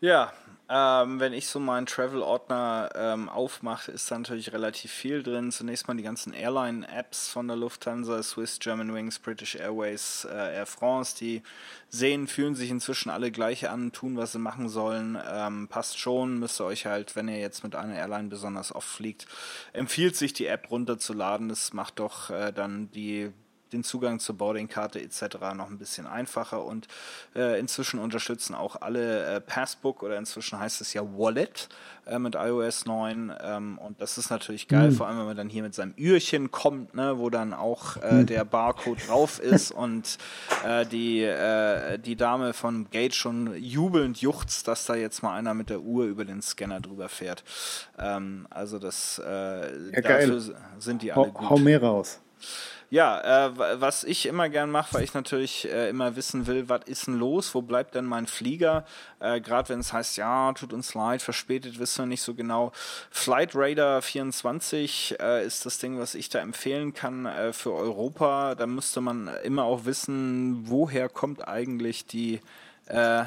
Ja, ähm, wenn ich so meinen Travel-Ordner ähm, aufmache, ist da natürlich relativ viel drin. Zunächst mal die ganzen Airline-Apps von der Lufthansa, Swiss, Germanwings, British Airways, äh, Air France, die sehen, fühlen sich inzwischen alle gleich an, tun, was sie machen sollen. Ähm, passt schon, müsst ihr euch halt, wenn ihr jetzt mit einer Airline besonders oft fliegt, empfiehlt sich die App runterzuladen. Das macht doch äh, dann die den Zugang zur Boardingkarte etc. noch ein bisschen einfacher und äh, inzwischen unterstützen auch alle äh, Passbook oder inzwischen heißt es ja Wallet äh, mit iOS 9 ähm, und das ist natürlich geil, mhm. vor allem wenn man dann hier mit seinem Ührchen kommt, ne, wo dann auch mhm. der Barcode drauf ist [laughs] und äh, die, äh, die Dame von Gate schon jubelnd juchzt, dass da jetzt mal einer mit der Uhr über den Scanner drüber fährt. Ähm, also das äh, ja, dafür sind die alle
hau, gut. Hau mehr raus.
Ja, äh, was ich immer gern mache, weil ich natürlich äh, immer wissen will, was ist denn los, wo bleibt denn mein Flieger? Äh, Gerade wenn es heißt, ja, tut uns leid, verspätet, wissen wir nicht so genau. Flight Radar 24 äh, ist das Ding, was ich da empfehlen kann äh, für Europa. Da müsste man immer auch wissen, woher kommt eigentlich die äh,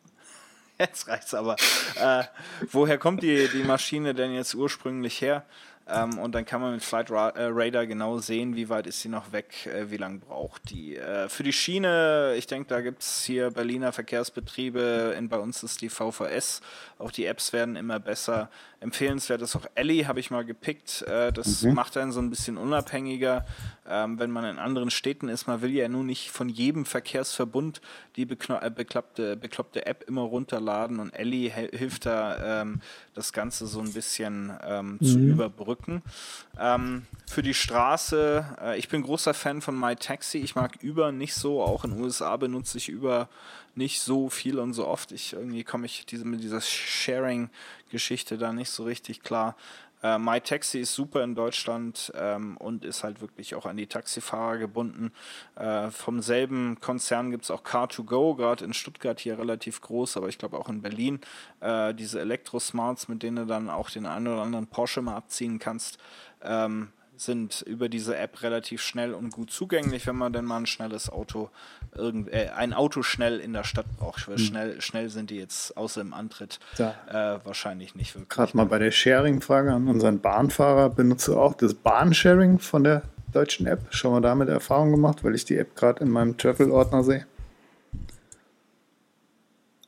[laughs] jetzt reicht's aber. Äh, woher kommt die, die Maschine denn jetzt ursprünglich her? Ähm, und dann kann man mit Flight Ra äh, Radar genau sehen, wie weit ist sie noch weg, äh, wie lange braucht die. Äh, für die Schiene, ich denke, da gibt es hier Berliner Verkehrsbetriebe, in, bei uns ist die VVS, auch die Apps werden immer besser. Empfehlenswert ist auch Ellie, habe ich mal gepickt. Äh, das mhm. macht einen so ein bisschen unabhängiger, ähm, wenn man in anderen Städten ist. Man will ja nun nicht von jedem Verkehrsverbund die äh, bekloppte, bekloppte App immer runterladen und Ellie hilft da, ähm, das Ganze so ein bisschen ähm, mhm. zu überbrücken. Ähm, für die Straße, äh, ich bin großer Fan von MyTaxi. Ich mag Uber nicht so, auch in den USA benutze ich Uber nicht so viel und so oft. Ich irgendwie komme ich diese, mit dieser Sharing-Geschichte da nicht so richtig klar. Äh, MyTaxi ist super in Deutschland ähm, und ist halt wirklich auch an die Taxifahrer gebunden. Äh, vom selben Konzern gibt es auch Car2Go, gerade in Stuttgart hier relativ groß, aber ich glaube auch in Berlin. Äh, diese Elektro-Smarts, mit denen du dann auch den einen oder anderen Porsche mal abziehen kannst. Ähm, sind über diese App relativ schnell und gut zugänglich, wenn man denn mal ein schnelles Auto, irgend, äh, ein Auto schnell in der Stadt braucht. Weil mhm. schnell, schnell sind die jetzt außer im Antritt äh, wahrscheinlich nicht wirklich.
Gerade mal bei der Sharing-Frage an unseren Bahnfahrer, benutze auch das Bahnsharing von der deutschen App. Schon mal damit Erfahrung gemacht, weil ich die App gerade in meinem Travel-Ordner sehe.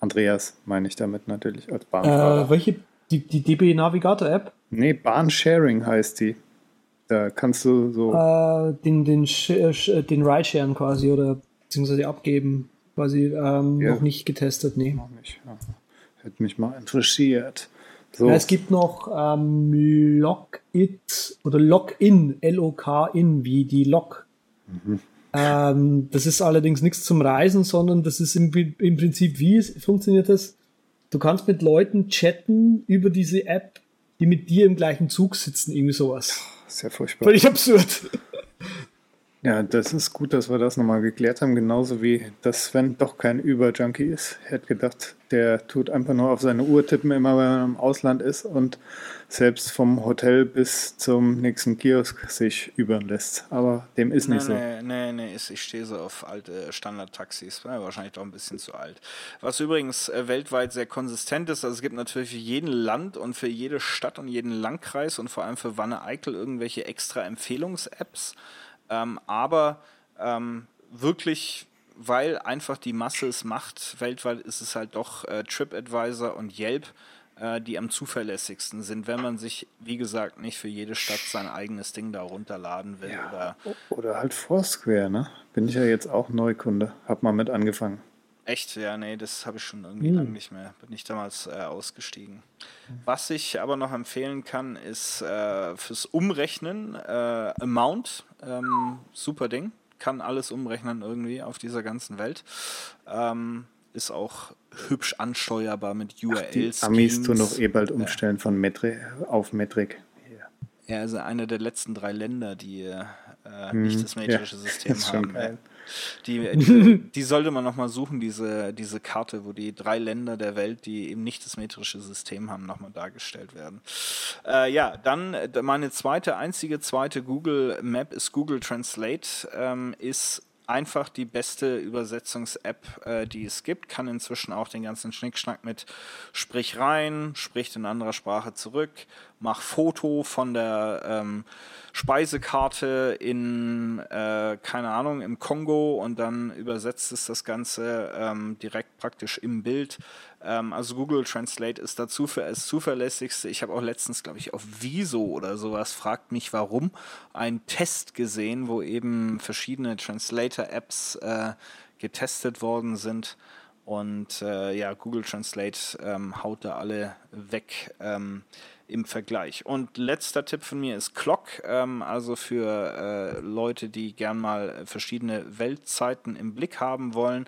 Andreas meine ich damit natürlich als
Bahnfahrer. Äh, welche? Die, die DB Navigator App?
Nee, Bahnsharing heißt die. Da kannst du so.
Äh, den, den, äh, den Ridesharen quasi oder beziehungsweise abgeben. Quasi ähm, ja. noch nicht getestet, nee. Noch nicht.
Ja. Hätte mich mal interessiert.
So. Ja, es gibt noch ähm, Logit oder Login, L-O-K-In, wie die Log. Mhm. Ähm, das ist allerdings nichts zum Reisen, sondern das ist im, im Prinzip, wie es funktioniert das? Du kannst mit Leuten chatten über diese App, die mit dir im gleichen Zug sitzen, irgendwie sowas.
Sehr furchtbar.
Völlig absurd.
Ja, das ist gut, dass wir das nochmal geklärt haben, genauso wie dass Sven doch kein Über-Junkie ist. Er hat gedacht, der tut einfach nur auf seine Uhr tippen, immer wenn er im Ausland ist und selbst vom Hotel bis zum nächsten Kiosk sich übern lässt. Aber dem ist nee, nicht so.
Nee, nee, nee, ich stehe so auf alte Standard-Taxis. wahrscheinlich doch ein bisschen zu alt. Was übrigens äh, weltweit sehr konsistent ist, also es gibt natürlich für jeden Land und für jede Stadt und jeden Landkreis und vor allem für Wanne-Eickel irgendwelche extra Empfehlungs-Apps. Ähm, aber ähm, wirklich, weil einfach die Masse es macht, weltweit ist es halt doch äh, TripAdvisor und Yelp, äh, die am zuverlässigsten sind, wenn man sich, wie gesagt, nicht für jede Stadt sein eigenes Ding da runterladen will. Ja. Oder,
oder halt Foursquare, ne? Bin ich ja jetzt auch Neukunde, hab mal mit angefangen.
Echt? Ja, nee, das habe ich schon irgendwie hm. lange nicht mehr. Bin ich damals äh, ausgestiegen. Was ich aber noch empfehlen kann, ist äh, fürs Umrechnen äh, Amount. Ähm, super Ding. Kann alles umrechnen irgendwie auf dieser ganzen Welt. Ähm, ist auch hübsch ansteuerbar mit URLs.
Ach, Amis tun noch eh bald umstellen ja. von Metri auf Metric.
Ja, also einer der letzten drei Länder, die äh, hm, nicht das metrische ja, System [laughs] haben. Geil. Die, die, [laughs] die, sollte man nochmal suchen, diese, diese Karte, wo die drei Länder der Welt, die eben nicht das metrische System haben, nochmal dargestellt werden. Äh, ja, dann äh, meine zweite, einzige zweite Google Map ist Google Translate, ähm, ist einfach die beste Übersetzungs-App, äh, die es gibt. Kann inzwischen auch den ganzen Schnickschnack mit Sprich rein, spricht in anderer Sprache zurück, mach Foto von der ähm, Speisekarte in, äh, keine Ahnung, im Kongo und dann übersetzt es das Ganze ähm, direkt praktisch im Bild. Ähm, also Google Translate ist dazu für das zuverlässigste. Ich habe auch letztens, glaube ich, auf Wieso oder sowas, fragt mich warum, einen Test gesehen, wo eben verschiedene Translator-Apps äh, getestet worden sind. Und äh, ja, Google Translate ähm, haut da alle weg ähm, im Vergleich. Und letzter Tipp von mir ist Clock, ähm, also für äh, Leute, die gern mal verschiedene Weltzeiten im Blick haben wollen.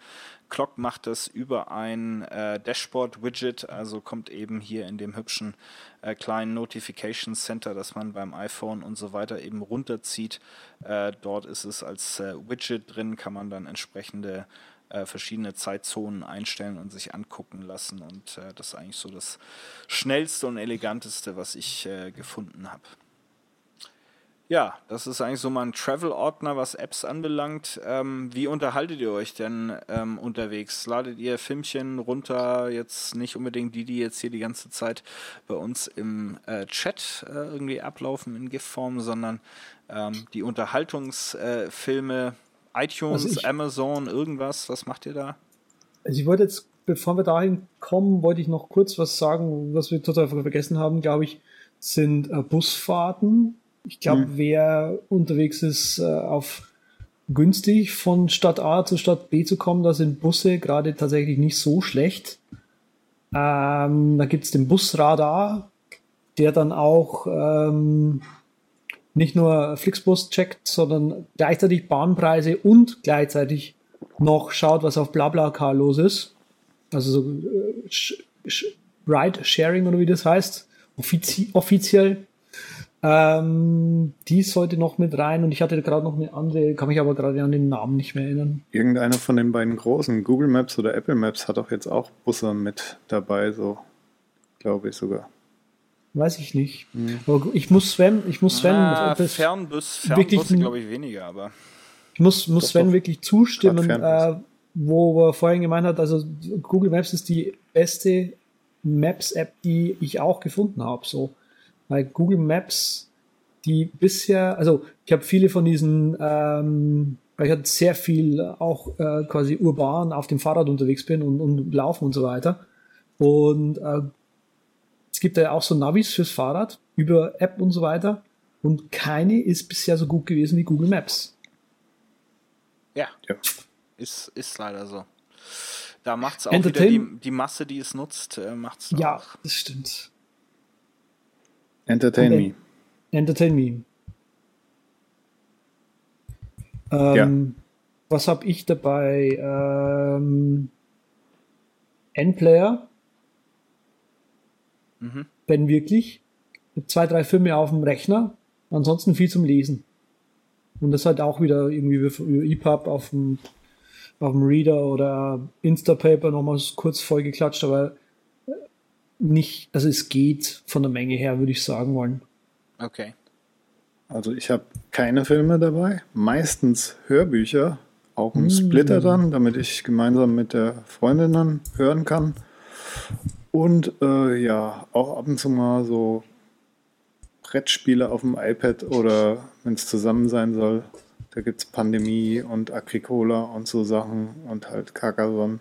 Clock macht das über ein äh, Dashboard-Widget, also kommt eben hier in dem hübschen äh, kleinen Notification Center, das man beim iPhone und so weiter eben runterzieht. Äh, dort ist es als äh, Widget drin, kann man dann entsprechende äh, verschiedene Zeitzonen einstellen und sich angucken lassen. Und äh, das ist eigentlich so das schnellste und eleganteste, was ich äh, gefunden habe. Ja, das ist eigentlich so mein Travel-Ordner, was Apps anbelangt. Ähm, wie unterhaltet ihr euch denn ähm, unterwegs? Ladet ihr Filmchen runter? Jetzt nicht unbedingt die, die jetzt hier die ganze Zeit bei uns im äh, Chat äh, irgendwie ablaufen in GIF-Form, sondern ähm, die Unterhaltungsfilme, iTunes, also ich, Amazon, irgendwas? Was macht ihr da?
Also ich wollte jetzt, bevor wir dahin kommen, wollte ich noch kurz was sagen, was wir total vergessen haben, glaube ich, sind äh, Busfahrten. Ich glaube, hm. wer unterwegs ist, äh, auf günstig von Stadt A zu Stadt B zu kommen, da sind Busse gerade tatsächlich nicht so schlecht. Ähm, da gibt es den Busradar, der dann auch ähm, nicht nur Flixbus checkt, sondern gleichzeitig Bahnpreise und gleichzeitig noch schaut, was auf BlaBlaCar los ist. Also so äh, Ride-Sharing oder wie das heißt, offizie offiziell. Ähm, die sollte noch mit rein und ich hatte gerade noch eine andere, kann mich aber gerade an den Namen nicht mehr erinnern.
Irgendeiner von den beiden großen, Google Maps oder Apple Maps, hat auch jetzt auch Busse mit dabei, so glaube ich sogar.
Weiß ich nicht. Mhm. Aber ich muss Sven, ich muss Sven.
Ah, Fernbus, Fernbusse glaube ich weniger, aber.
Ich muss, muss Sven wirklich zustimmen, äh, wo er vorhin gemeint hat, also Google Maps ist die beste Maps-App, die ich auch gefunden habe. So. Weil Google Maps, die bisher, also ich habe viele von diesen, ähm, weil ich halt sehr viel auch äh, quasi urban auf dem Fahrrad unterwegs bin und, und laufen und so weiter. Und äh, gibt ja auch so Navis fürs Fahrrad über App und so weiter. Und keine ist bisher so gut gewesen wie Google Maps.
Ja. ja. Ist, ist leider so. Da macht es auch wieder die, die, Masse, die es nutzt, äh, macht es
Ja, auch. das stimmt.
Entertain Und, me.
Entertain me. Ähm, ja. Was habe ich dabei? Ähm, Endplayer Mhm. Wenn wirklich. Zwei, drei Filme auf dem Rechner, ansonsten viel zum Lesen. Und das halt auch wieder irgendwie über EPUB auf dem, auf dem Reader oder Instapaper nochmal kurz vollgeklatscht, aber nicht, also es geht von der Menge her, würde ich sagen wollen.
Okay.
Also ich habe keine Filme dabei, meistens Hörbücher, auch ein mm. Splitter dann, damit ich gemeinsam mit der Freundin dann hören kann. Und äh, ja, auch ab und zu mal so Brettspiele auf dem iPad oder wenn es zusammen sein soll. Da gibt es Pandemie und Agricola und so Sachen und halt Carcassonne.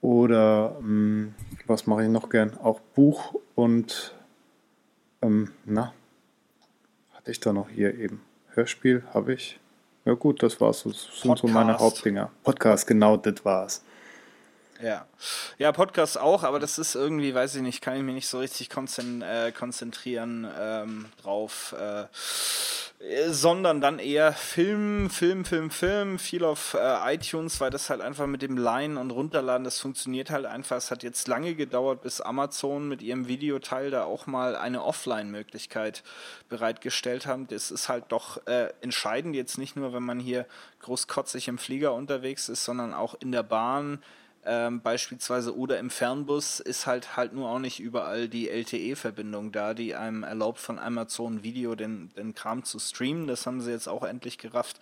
Oder ähm, was mache ich noch gern? Auch Buch und ähm, na, hatte ich da noch hier eben. Hörspiel habe ich. Ja gut, das war's. Das sind Podcast. so meine Hauptdinger. Podcast, genau, das war's.
Ja. Ja, Podcast auch, aber das ist irgendwie, weiß ich nicht, kann ich mich nicht so richtig äh, konzentrieren ähm, drauf. Äh, sondern dann eher Film, Film, Film, Film, viel auf äh, iTunes, weil das halt einfach mit dem Leihen und Runterladen, das funktioniert halt einfach. Es hat jetzt lange gedauert, bis Amazon mit ihrem Videoteil da auch mal eine Offline-Möglichkeit bereitgestellt haben. Das ist halt doch äh, entscheidend, jetzt nicht nur, wenn man hier großkotzig im Flieger unterwegs ist, sondern auch in der Bahn ähm, beispielsweise oder im Fernbus ist halt halt nur auch nicht überall die LTE-Verbindung da, die einem erlaubt von Amazon Video den, den Kram zu streamen. Das haben sie jetzt auch endlich gerafft.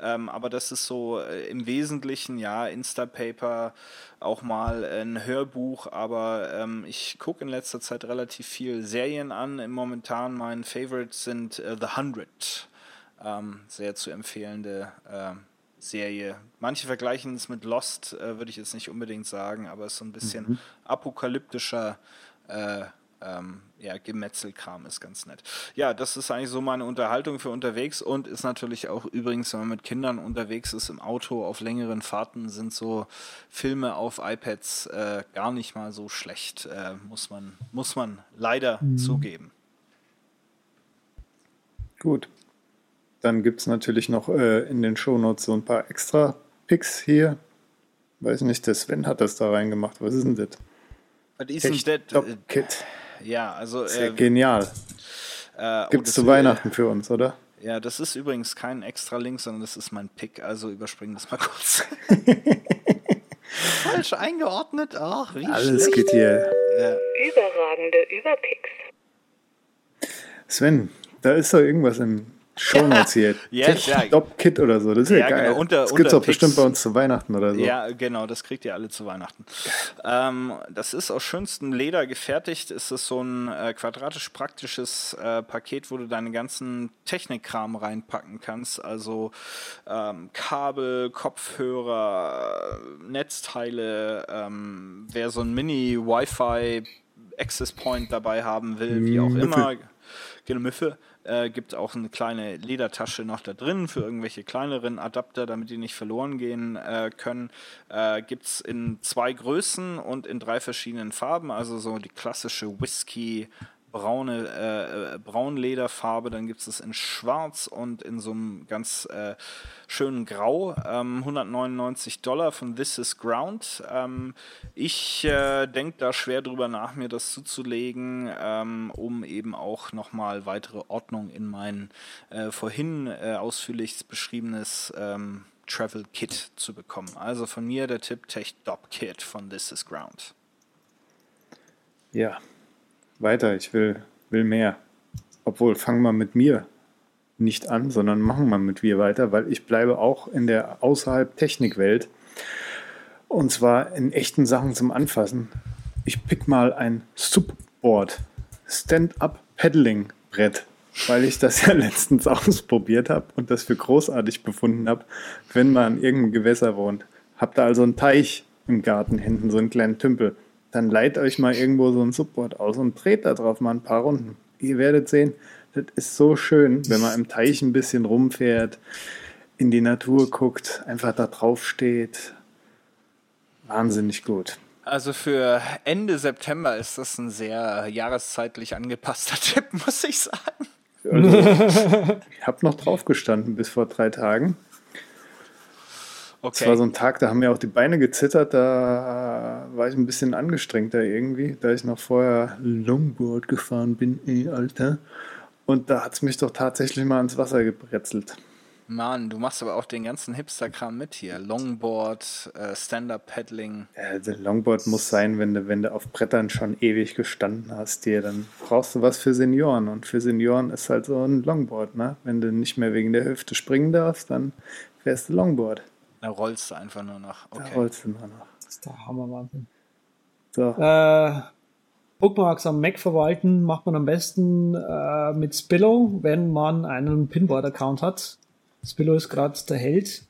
Ähm, aber das ist so äh, im Wesentlichen ja Instapaper, auch mal ein Hörbuch, aber ähm, ich gucke in letzter Zeit relativ viel Serien an. Momentan mein Favorites sind äh, The Hundred. Ähm, sehr zu empfehlende äh, Serie. Manche vergleichen es mit Lost, äh, würde ich jetzt nicht unbedingt sagen, aber es ist so ein bisschen mhm. apokalyptischer äh, ähm, ja, Gemetzelkram ist ganz nett. Ja, das ist eigentlich so meine Unterhaltung für unterwegs und ist natürlich auch übrigens, wenn man mit Kindern unterwegs ist im Auto auf längeren Fahrten, sind so Filme auf iPads äh, gar nicht mal so schlecht, äh, muss, man, muss man leider mhm. zugeben.
Gut. Dann gibt es natürlich noch äh, in den Shownotes so ein paar extra Picks hier. Weiß nicht, der Sven hat das da reingemacht. Was ist denn das?
Was ist denn das? Kit. Ja, also.
Sehr äh, genial. Äh, Gibt es oh, zu Weihnachten für uns, oder?
Ja, das ist übrigens kein extra Link, sondern das ist mein Pick, also überspringen das mal kurz. [laughs] Falsch eingeordnet, ach, wie
Alles schlecht. geht hier.
Ja. Überragende Überpicks.
Sven, da ist doch irgendwas im Shownotes hier. yes, ja. [laughs] Kit oder so. Das ist ja, ja geil. Genau. Unter, das gibt es auch bestimmt bei uns zu Weihnachten oder so.
Ja, genau, das kriegt ihr alle zu Weihnachten. Ähm, das ist aus schönstem Leder gefertigt. Es ist so ein äh, quadratisch praktisches äh, Paket, wo du deinen ganzen Technikkram reinpacken kannst. Also ähm, Kabel, Kopfhörer, Netzteile. Ähm, wer so ein Mini-Wi-Fi Access Point dabei haben will, wie auch Müffe. immer. Genau, Müffe. Äh, gibt auch eine kleine Ledertasche noch da drin für irgendwelche kleineren Adapter, damit die nicht verloren gehen äh, können. Äh, gibt es in zwei Größen und in drei verschiedenen Farben, also so die klassische Whisky braune äh, äh, Braunlederfarbe, dann gibt es es in Schwarz und in so einem ganz äh, schönen Grau. Ähm, 199 Dollar von This is Ground. Ähm, ich äh, denke da schwer drüber nach, mir das zuzulegen, ähm, um eben auch nochmal weitere Ordnung in mein äh, vorhin äh, ausführlich beschriebenes ähm, Travel Kit zu bekommen. Also von mir der Tipp Tech Dop Kit von This is Ground.
Ja, weiter, ich will, will mehr. Obwohl, fang mal mit mir nicht an, sondern machen wir mit mir weiter, weil ich bleibe auch in der außerhalb Technikwelt. Und zwar in echten Sachen zum Anfassen. Ich pick mal ein Subboard, Stand-Up Paddling Brett, weil ich das [laughs] ja letztens ausprobiert habe und das für großartig befunden habe, wenn man in irgendeinem Gewässer wohnt. Habt da also einen Teich im Garten hinten, so einen kleinen Tümpel dann leiht euch mal irgendwo so ein Subboard aus und dreht da drauf mal ein paar Runden. Ihr werdet sehen, das ist so schön, wenn man im Teich ein bisschen rumfährt, in die Natur guckt, einfach da drauf steht. Wahnsinnig gut.
Also für Ende September ist das ein sehr jahreszeitlich angepasster [laughs] Tipp, muss ich sagen.
Also, ich habe noch drauf gestanden bis vor drei Tagen. Okay. Das war so ein Tag, da haben mir auch die Beine gezittert, da war ich ein bisschen angestrengter irgendwie, da ich noch vorher Longboard gefahren bin, ey, Alter. Und da hat es mich doch tatsächlich mal ins Wasser gebrezelt.
Mann, du machst aber auch den ganzen Hipster-Kram mit hier. Longboard, äh, Stand-Up-Paddling.
Also Longboard muss sein, wenn du, wenn du auf Brettern schon ewig gestanden hast, dir, dann brauchst du was für Senioren. Und für Senioren ist halt so ein Longboard, ne? Wenn du nicht mehr wegen der Hüfte springen darfst, dann fährst du Longboard.
Da rollst du einfach nur noch.
Okay. Da rollst du nur noch.
Das ist der Hammerwahnsinn. So. Äh, Bookmarks am Mac verwalten macht man am besten äh, mit Spillow, wenn man einen Pinboard-Account hat. Spillow ist gerade der Held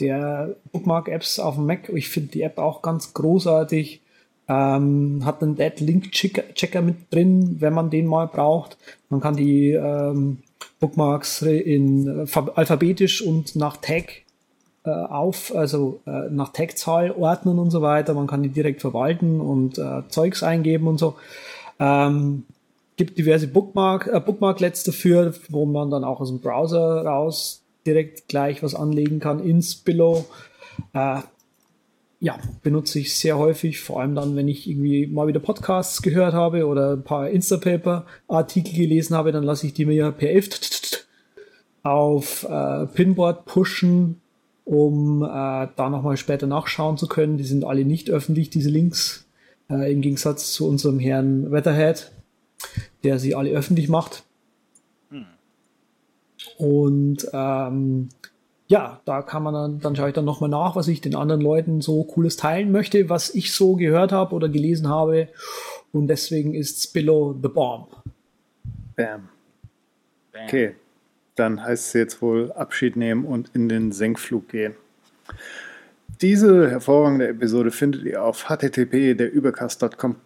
der Bookmark-Apps auf dem Mac. Ich finde die App auch ganz großartig. Ähm, hat einen Dead Link Checker mit drin, wenn man den mal braucht. Man kann die ähm, Bookmarks in äh, alphabetisch und nach Tag äh, auf, also äh, nach Tagzahl ordnen und so weiter. Man kann die direkt verwalten und äh, Zeugs eingeben und so. Ähm, gibt diverse Bookmark, äh, Bookmarklets dafür, wo man dann auch aus dem Browser raus direkt gleich was anlegen kann ins Below. Äh, ja, benutze ich sehr häufig, vor allem dann, wenn ich irgendwie mal wieder Podcasts gehört habe oder ein paar Instapaper-Artikel gelesen habe, dann lasse ich die mir per F auf äh, Pinboard pushen um äh, da nochmal später nachschauen zu können. Die sind alle nicht öffentlich, diese Links, äh, im Gegensatz zu unserem Herrn Wetterhead, der sie alle öffentlich macht. Hm. Und ähm, ja, da kann man dann, dann schaue ich dann nochmal nach, was ich den anderen Leuten so cooles teilen möchte, was ich so gehört habe oder gelesen habe. Und deswegen ist Below the Bomb.
Bam. Bam. Okay, dann heißt es jetzt wohl Abschied nehmen und in den Senkflug gehen. Diese hervorragende Episode findet ihr auf http derübercast.com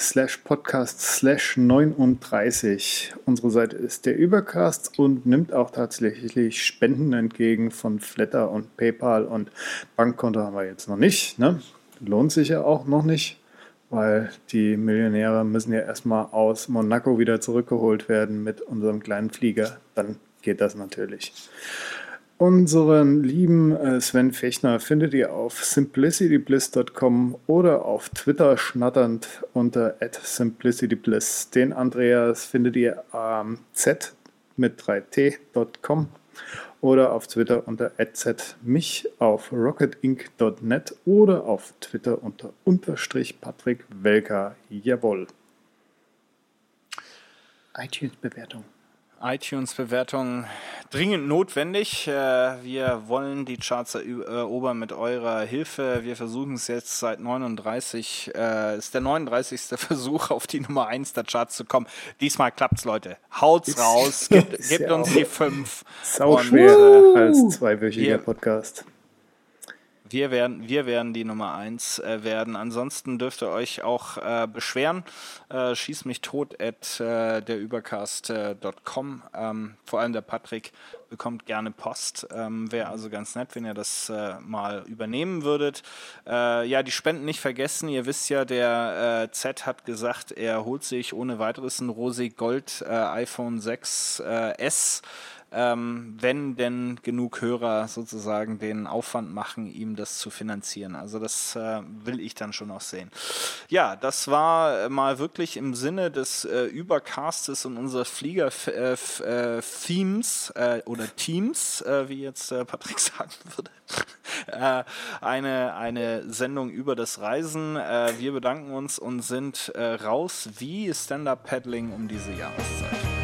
slash podcast slash 39. Unsere Seite ist der Übercast und nimmt auch tatsächlich Spenden entgegen von Flatter und PayPal und Bankkonto haben wir jetzt noch nicht. Ne? Lohnt sich ja auch noch nicht, weil die Millionäre müssen ja erstmal aus Monaco wieder zurückgeholt werden mit unserem kleinen Flieger. Dann geht das natürlich. Unseren lieben äh, Sven Fechner findet ihr auf simplicitybliss.com oder auf Twitter schnatternd unter simplicitybliss. Den Andreas findet ihr am z mit 3t.com oder auf Twitter unter mich auf rocketinc.net oder auf Twitter unter unterstrich Patrick Welker. Jawohl.
iTunes-Bewertung iTunes-Bewertung dringend notwendig. Äh, wir wollen die Charts erobern mit eurer Hilfe. Wir versuchen es jetzt seit 39, äh, ist der 39. [laughs] Versuch auf die Nummer 1 der Charts zu kommen. Diesmal klappt's, Leute. Haut's raus, [laughs] gebt, gebt uns die 5.
Sau schwerer als zweiwöchiger Podcast.
Wir werden, wir werden die Nummer 1 äh, werden. Ansonsten dürft ihr euch auch äh, beschweren. Äh, schieß mich tot at äh, derübercast.com. Ähm, vor allem der Patrick bekommt gerne Post. Ähm, Wäre also ganz nett, wenn ihr das äh, mal übernehmen würdet. Äh, ja, die Spenden nicht vergessen. Ihr wisst ja, der Z hat gesagt, er holt sich ohne weiteres ein Rosé Gold iPhone 6 S ähm, wenn denn genug Hörer sozusagen den Aufwand machen, ihm das zu finanzieren. Also das äh, will ich dann schon auch sehen. Ja, das war mal wirklich im Sinne des äh, Übercastes und unserer Flieger-Themes äh, äh, oder Teams, äh, wie jetzt äh, Patrick [laughs] sagen würde, eine, eine Sendung über das Reisen. wir bedanken uns und sind raus wie Stand-Up-Paddling um diese Jahreszeit.